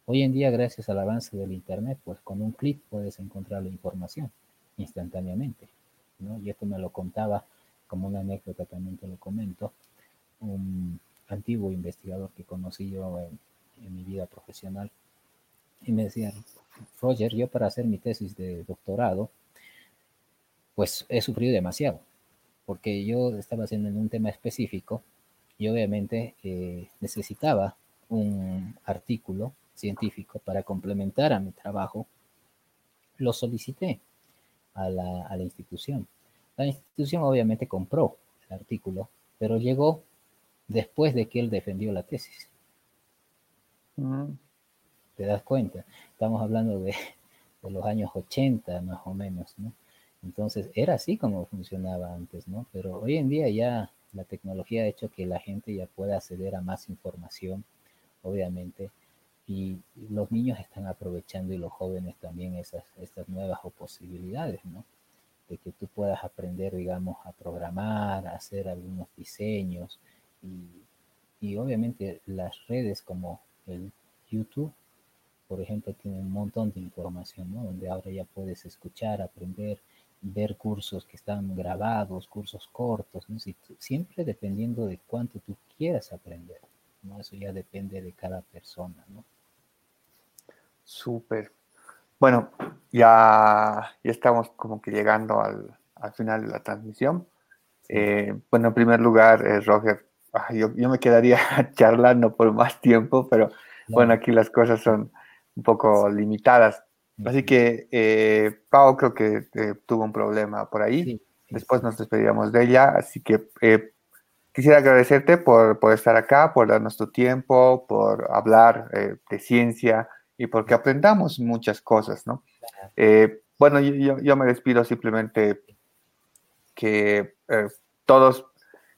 Hoy en día, gracias al avance del Internet, pues con un clic puedes encontrar la información instantáneamente, ¿no? Y esto me lo contaba como una anécdota también te lo comento, un antiguo investigador que conocí yo en, mi vida profesional, y me decía, Roger, yo para hacer mi tesis de doctorado, pues he sufrido demasiado, porque yo estaba haciendo en un tema específico y obviamente eh, necesitaba un artículo científico para complementar a mi trabajo. Lo solicité a la, a la institución la institución obviamente compró el artículo, pero llegó después de que él defendió la tesis. ¿Te das cuenta? Estamos hablando de, los años 80 más o menos, ¿no? Entonces era así como funcionaba antes, ¿no? Pero hoy en día ya la tecnología ha hecho que la gente ya pueda acceder a más información, obviamente, y los niños están aprovechando y los jóvenes también esas, estas nuevas posibilidades, ¿no? De que tú puedas aprender, digamos, a programar, a hacer algunos diseños y, y obviamente las redes como el YouTube, por ejemplo, tienen un montón de información, ¿no? Donde ahora ya puedes escuchar, aprender, ver cursos que están grabados, cursos cortos, ¿no? siempre dependiendo de cuánto tú quieras aprender, ¿no? Eso ya depende de cada persona, ¿no? Súper. Bueno, ya, ya estamos como que llegando al, final de la transmisión. Eh, bueno, en primer lugar, eh, Roger, yo, me quedaría [LAUGHS] charlando por más tiempo, pero bueno, aquí las cosas son un poco limitadas. Así que eh, Pau creo que tuvo un problema por ahí. Después nos despediremos de ella. Así que quisiera agradecerte por, por, estar acá, por darnos tu tiempo, por hablar de ciencia, y porque aprendamos muchas cosas, ¿no? Eh, bueno, yo, me despido simplemente que eh, todos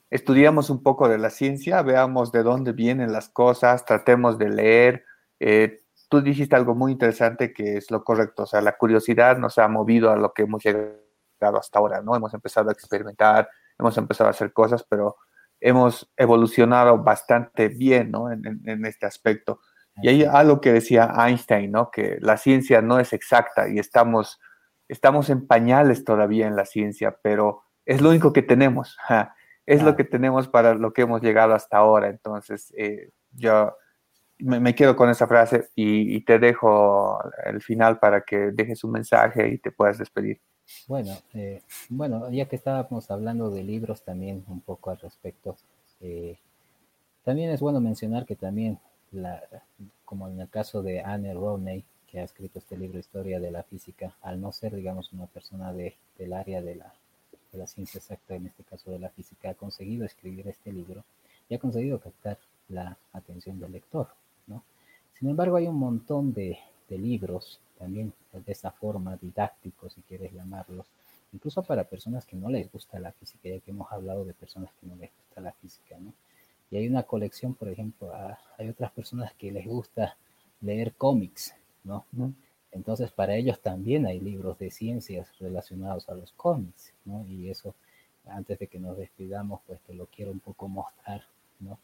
estudiamos un poco de la ciencia, veamos de dónde vienen las cosas, tratemos de leer. Eh, tú dijiste algo muy interesante que es lo correcto, o sea, la curiosidad nos ha movido a lo que hemos llegado hasta ahora, ¿no? Hemos empezado a experimentar, hemos empezado a hacer cosas, pero hemos evolucionado bastante bien, ¿no? en este aspecto. Y hay algo que decía Einstein, ¿no? Que la ciencia no es exacta y estamos, estamos en pañales todavía en la ciencia, pero es lo único que tenemos. [LAUGHS] Es lo que tenemos para lo que hemos llegado hasta ahora. Entonces, eh, yo me, quedo con esa frase y, te dejo el final para que dejes un mensaje y te puedas despedir. Bueno, eh, bueno, ya que estábamos hablando de libros también un poco al respecto, eh, también es bueno mencionar que también como en el caso de Anne Roney, que ha escrito este libro Historia de la Física, al no ser, digamos, una persona de, del área de la, de la ciencia exacta, en este caso de la física, ha conseguido escribir este libro y ha conseguido captar la atención del lector, ¿no? Sin embargo, hay un montón de, de libros también de esa forma, didácticos, si quieres llamarlos, incluso para personas que no les gusta la física, ya que hemos hablado de personas que no les gusta la física, ¿no? Y hay una colección, por ejemplo, hay otras personas que les gusta leer cómics, ¿no? Entonces, para ellos también hay libros de ciencias relacionados a los cómics, ¿no? Y eso, antes de que nos despidamos, pues te lo quiero un poco mostrar, ¿no?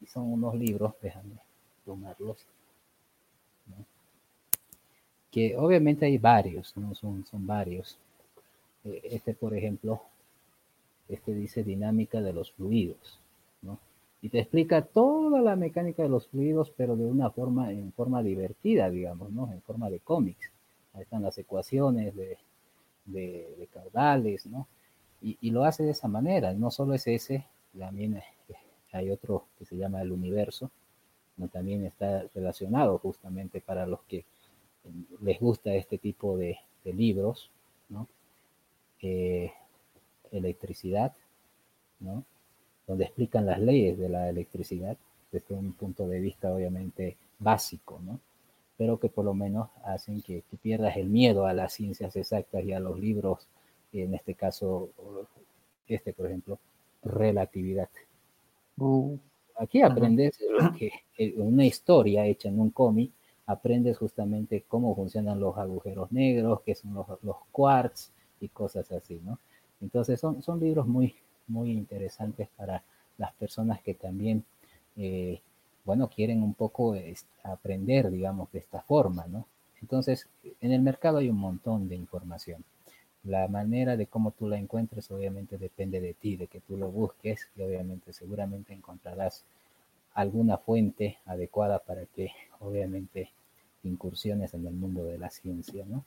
Y son unos libros, déjame tomarlos, ¿no? que obviamente hay varios, ¿no? Son, son varios. E, este, por ejemplo, este dice dinámica de los fluidos. Y te explica toda la mecánica de los fluidos, pero de una forma, en forma divertida, digamos, ¿no? En forma de cómics. Ahí están las ecuaciones de, de, caudales, ¿no? Y, lo hace de esa manera. No solo es ese, también hay otro que se llama el universo, que también está relacionado justamente para los que les gusta este tipo de, libros, ¿no? Eh, electricidad, ¿no? Donde explican las leyes de la electricidad desde un punto de vista obviamente básico, ¿no? Pero que por lo menos hacen que, pierdas el miedo a las ciencias exactas y a los libros, en este caso, este por ejemplo, relatividad. Uh. Aquí aprendes que una historia hecha en un cómic, aprendes justamente cómo funcionan los agujeros negros, qué son los, los quarks y cosas así, ¿no? Entonces son, son libros muy, muy interesantes para las personas que también, eh, bueno, quieren un poco aprender, digamos, de esta forma, ¿no? Entonces, en el mercado hay un montón de información. La manera de cómo tú la encuentres obviamente depende de ti, de que tú lo busques y obviamente seguramente encontrarás alguna fuente adecuada para que obviamente incursiones en el mundo de la ciencia, ¿no?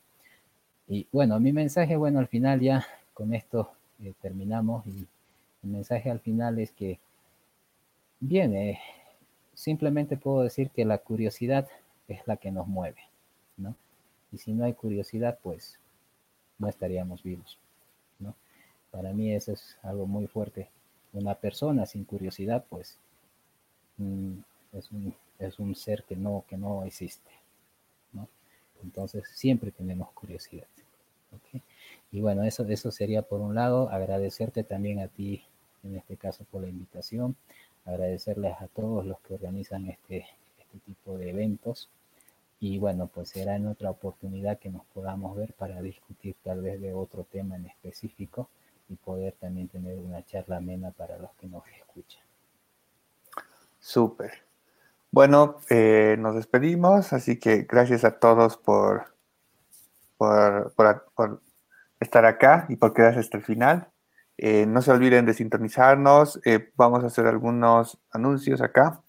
Y bueno, mi mensaje, bueno, al final ya con esto eh, terminamos y el mensaje al final es que, bien, simplemente puedo decir que la curiosidad es la que nos mueve, ¿no? Y si no hay curiosidad, pues no estaríamos vivos, ¿no? Para mí eso es algo muy fuerte. Una persona sin curiosidad, pues, mm, es, un, es un ser que no, que no existe, ¿no? Entonces, siempre tenemos curiosidad. Y bueno, eso, eso sería por un lado, agradecerte también a ti, en este caso por la invitación, agradecerles a todos los que organizan este, este tipo de eventos y bueno, pues será en otra oportunidad que nos podamos ver para discutir tal vez de otro tema en específico y poder también tener una charla amena para los que nos escuchan. Súper. Bueno, eh, nos despedimos, así que gracias a todos por, por, por, estar acá y por quedarse hasta el final. Eh, no se olviden de sintonizarnos, eh, vamos a hacer algunos anuncios acá.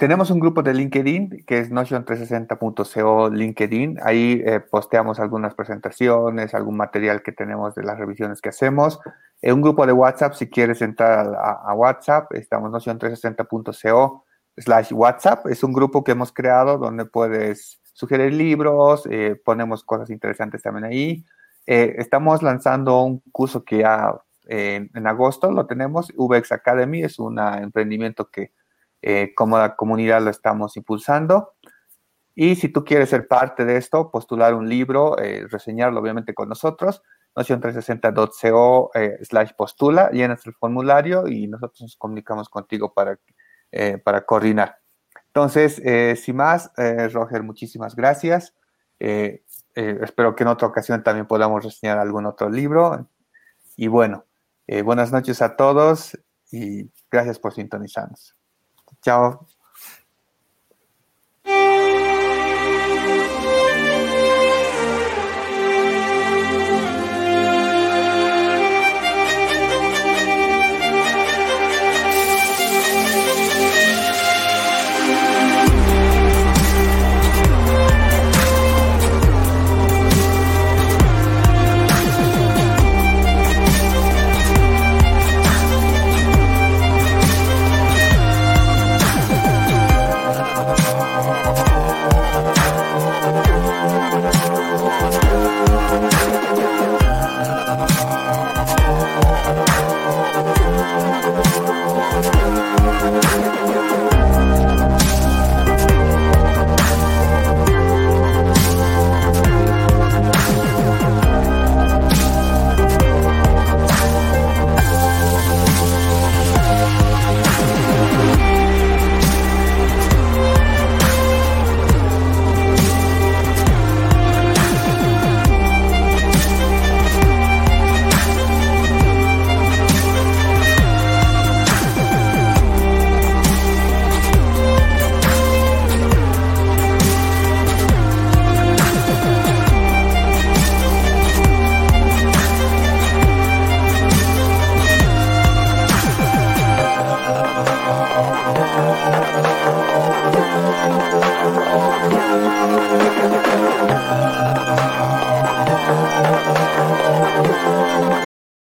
Tenemos un grupo de LinkedIn que es notion360.co LinkedIn. Ahí eh, posteamos algunas presentaciones, algún material que tenemos de las revisiones que hacemos. Un grupo de WhatsApp, si quieres entrar a, WhatsApp, estamos notion360.co slash WhatsApp. Es un grupo que hemos creado donde puedes sugerir libros, eh, ponemos cosas interesantes también ahí. Eh, estamos lanzando un curso que ya en agosto lo tenemos, VX Academy, es un emprendimiento que eh, como la comunidad lo estamos impulsando. Y si tú quieres ser parte de esto, postular un libro, eh, reseñarlo obviamente con nosotros, noción360.co eh, slash postula, llenas el formulario y nosotros nos comunicamos contigo para, para coordinar. Entonces, sin más, Roger, muchísimas gracias. Espero que en otra ocasión también podamos reseñar algún otro libro. Y bueno, buenas noches a todos y gracias por sintonizarnos. Chao.